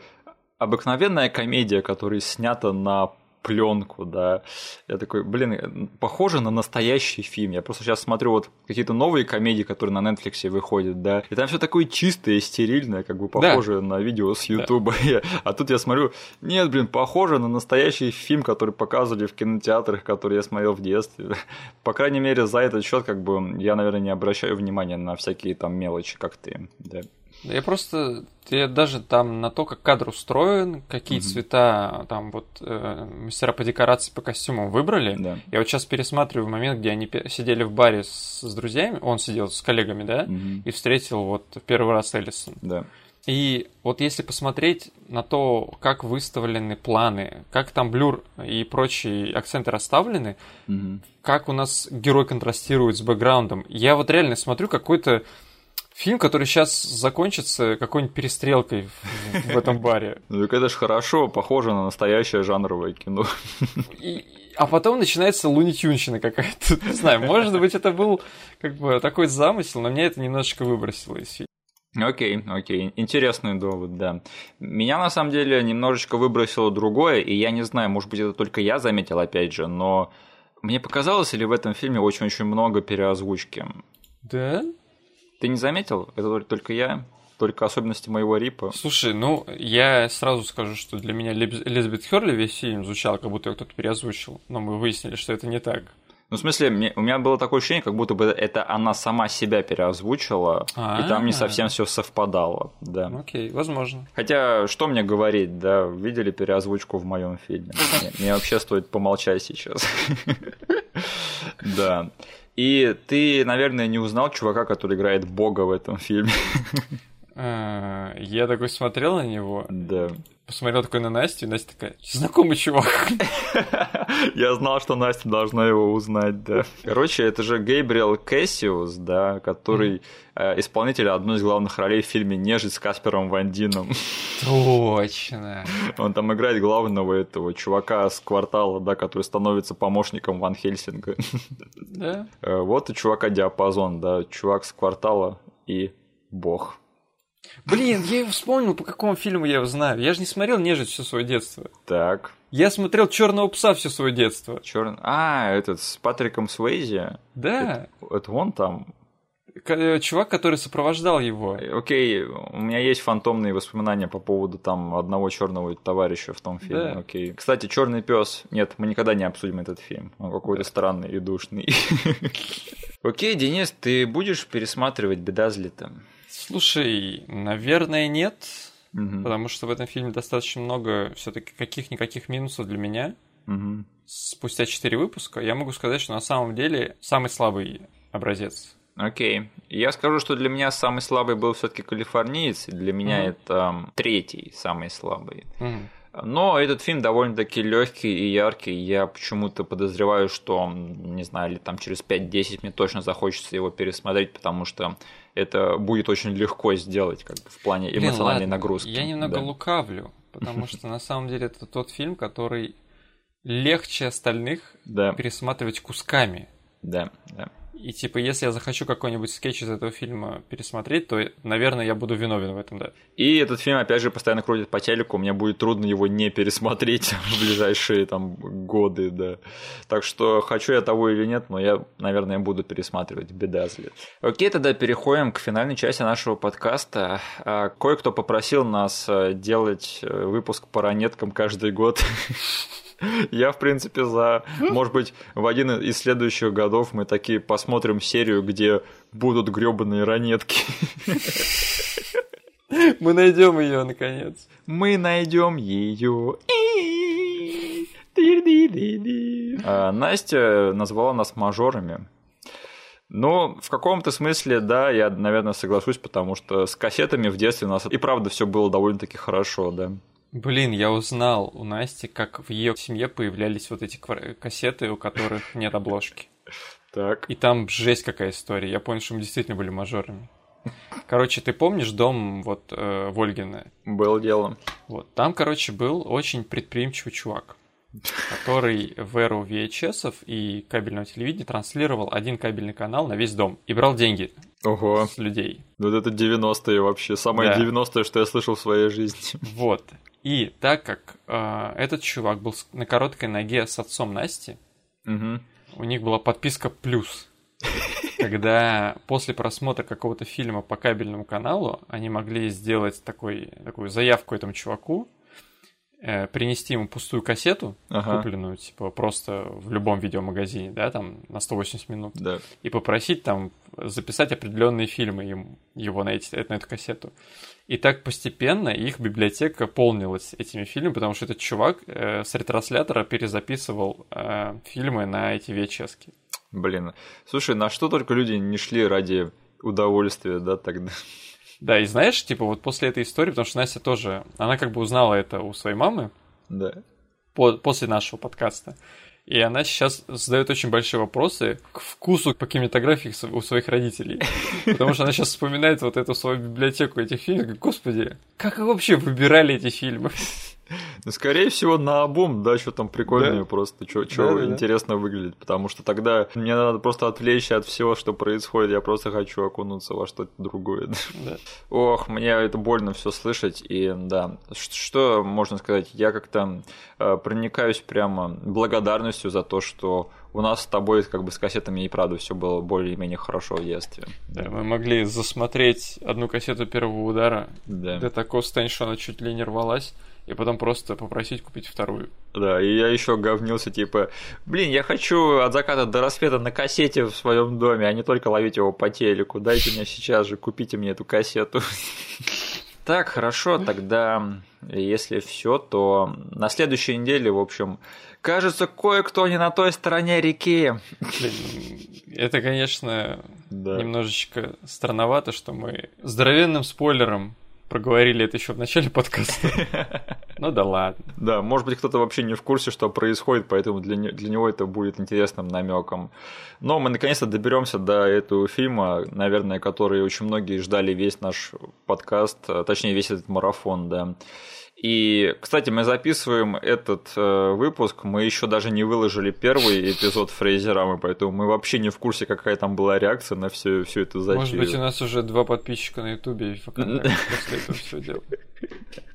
обыкновенная комедия, которая снята на пленку, да. Я такой, блин, похоже на настоящий фильм. Я просто сейчас смотрю вот какие-то новые комедии, которые на Netflix выходят, да. И там все такое чистое, стерильное, как бы похоже да. на видео с Ютуба. Да. А тут я смотрю, нет, блин, похоже на настоящий фильм, который показывали в кинотеатрах, который я смотрел в детстве. По крайней мере, за этот счет, как бы, я, наверное, не обращаю внимания на всякие там мелочи, как ты, да. Я просто, я даже там на то, как кадр устроен, какие mm-hmm. цвета там вот э, мастера по декорации, по костюмам выбрали. Да. Я вот сейчас пересматриваю момент, где они сидели в баре с, с друзьями, он сидел с коллегами, да, mm-hmm. и встретил вот первый раз Эллисон. Да. И вот если посмотреть на то, как выставлены планы, как там блюр и прочие акценты расставлены, mm-hmm. как у нас герой контрастирует с бэкграундом, я вот реально смотрю какой-то фильм, который сейчас закончится какой-нибудь перестрелкой в, в этом баре. Ну это же хорошо, похоже на настоящее жанровое кино. И, а потом начинается лунитюнщина какая-то. Не знаю, может быть, это был как бы такой замысел, но меня это немножечко выбросило из фильма. Окей, окей, интересный довод, да. Меня на самом деле немножечко выбросило другое, и я не знаю, может быть, это только я заметил опять же, но мне показалось, или в этом фильме очень-очень много переозвучки. Да? Ты не заметил? Это только я? Только особенности моего рипа? Слушай, ну, я сразу скажу, что для меня Элизабет Херли весь фильм звучал, как будто ее кто-то переозвучил. Но мы выяснили, что это не так. Ну, в смысле, мне, у меня было такое ощущение, как будто бы это она сама себя переозвучила, А-а-а. и там не совсем все совпадало, да. Окей, возможно. Хотя, что мне говорить, да, видели переозвучку в моем фильме? Мне вообще стоит помолчать сейчас. Да. И ты, наверное, не узнал чувака, который играет Бога в этом фильме. А, я такой смотрел на него. Да. Посмотрел такой на Настю, и Настя такая, знакомый чувак. Я знал, что Настя должна его узнать, да. Короче, это же Гейбриэл Кэссиус, да, который э, исполнитель одной из главных ролей в фильме «Нежить» с Каспером Вандином. Точно. Он там играет главного этого чувака с квартала, да, который становится помощником Ван Хельсинга. Да. Э, вот у чувака диапазон, да, чувак с квартала и бог. Блин, я его вспомнил, по какому фильму я его знаю. Я же не смотрел «Нежить» все свое детство. Так. Я смотрел «Черного пса» все свое детство. Черный. А, этот с Патриком Суэйзи? Да. Это, это он там? Э, чувак, который сопровождал его. Окей, у меня есть фантомные воспоминания по поводу там одного черного товарища в том фильме. Да. Окей. Кстати, Черный пес. Нет, мы никогда не обсудим этот фильм. Он какой-то странный и душный. Окей, Денис, ты будешь пересматривать Бедазлита? Слушай, наверное, нет. Угу. Потому что в этом фильме достаточно много все-таки каких-никаких минусов для меня. Угу. Спустя четыре выпуска я могу сказать, что на самом деле самый слабый образец Окей. Я скажу, что для меня самый слабый был все-таки калифорниец, и для меня mm-hmm. это третий самый слабый. Mm-hmm. Но этот фильм довольно-таки легкий и яркий. Я почему-то подозреваю, что, не знаю, ли там через 5-10 мне точно захочется его пересмотреть, потому что это будет очень легко сделать, как бы в плане эмоциональной Блин, нагрузки. Я немного да. лукавлю, потому что на самом деле это тот фильм, который легче остальных пересматривать кусками. Да, да. И типа, если я захочу какой-нибудь скетч из этого фильма пересмотреть, то, наверное, я буду виновен в этом, да. И этот фильм, опять же, постоянно крутит по телеку, мне будет трудно его не пересмотреть в ближайшие там годы, да. Так что хочу я того или нет, но я, наверное, буду пересматривать Бедазли. Окей, тогда переходим к финальной части нашего подкаста. А, кое-кто попросил нас э, делать э, выпуск по ранеткам каждый год. Я, в принципе, за... Может быть, в один из следующих годов мы такие посмотрим серию, где будут гребаные ранетки. Мы найдем ее наконец. Мы найдем ее. А, Настя назвала нас мажорами. Но в каком-то смысле, да, я, наверное, соглашусь, потому что с кассетами в детстве у нас и правда все было довольно-таки хорошо, да. Блин, я узнал у Насти, как в ее семье появлялись вот эти кассеты, у которых нет обложки. Так. И там жесть какая история. Я понял, что мы действительно были мажорами. Короче, ты помнишь дом вот э, Вольгина? Было дело. Вот, там, короче, был очень предприимчивый чувак, который в эру VHS и кабельного телевидения транслировал один кабельный канал на весь дом и брал деньги Ого. с людей. Вот это 90-е вообще, самое да. 90-е, что я слышал в своей жизни. Вот. И так как э, этот чувак был на короткой ноге с отцом Насти, угу. у них была подписка плюс. Когда после просмотра какого-то фильма по кабельному каналу они могли сделать такой, такую заявку этому чуваку, э, принести ему пустую кассету, ага. купленную, типа, просто в любом видеомагазине, да, там, на 180 минут, да. и попросить там записать определенные фильмы ему, его на, эти, на эту кассету. И так постепенно их библиотека полнилась этими фильмами, потому что этот чувак э, с ретранслятора перезаписывал э, фильмы на эти VHS. -ки. Блин, слушай, на что только люди не шли ради удовольствия, да, тогда? Да, и знаешь, типа вот после этой истории, потому что Настя тоже, она как бы узнала это у своей мамы. Да. По после нашего подкаста. И она сейчас задает очень большие вопросы к вкусу по кинематографии у своих родителей. Потому что она сейчас вспоминает вот эту свою библиотеку этих фильмов. Господи, как вы вообще выбирали эти фильмы? Ну, скорее всего, на обум, да, что там прикольное да? просто, что да, да, интересно да. выглядит, потому что тогда мне надо просто отвлечься от всего, что происходит, я просто хочу окунуться во что-то другое. Да. Ох, мне это больно все слышать, и да, что можно сказать, я как-то э, проникаюсь прямо благодарностью за то, что у нас с тобой как бы с кассетами и правда все было более-менее хорошо в детстве. Да, мы могли засмотреть одну кассету первого удара да. до такого состояния, что она чуть ли не рвалась и потом просто попросить купить вторую. Да, и я еще говнился, типа, блин, я хочу от заката до рассвета на кассете в своем доме, а не только ловить его по телеку. Дайте мне сейчас же, купите мне эту кассету. Так, хорошо, тогда, если все, то на следующей неделе, в общем, кажется, кое-кто не на той стороне реки. Это, конечно, да. немножечко странновато, что мы здоровенным спойлером проговорили это еще в начале подкаста. Ну да ладно. Да, может быть, кто-то вообще не в курсе, что происходит, поэтому для, не, для него это будет интересным намеком. Но мы наконец-то доберемся до этого фильма, наверное, который очень многие ждали весь наш подкаст, точнее, весь этот марафон, да. И, кстати, мы записываем этот э, выпуск, мы еще даже не выложили первый эпизод Фрейзерамы, поэтому мы вообще не в курсе, какая там была реакция на всю, всю эту затею. Может быть, у нас уже два подписчика на Ютубе и после этого все делаем.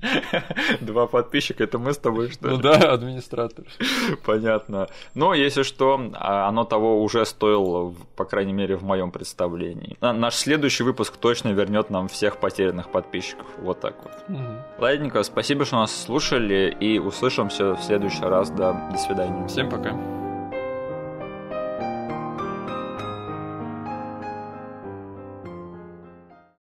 Два подписчика, это мы с тобой, что ли? Ну да, администратор. Понятно. Но, если что, а, оно того уже стоило, по крайней мере, в моем представлении. Наш следующий выпуск точно вернет нам всех потерянных подписчиков. Вот так вот. Угу. Ладненько, спасибо, что нас слушали, и услышимся в следующий раз. Да, до свидания. Всем пока.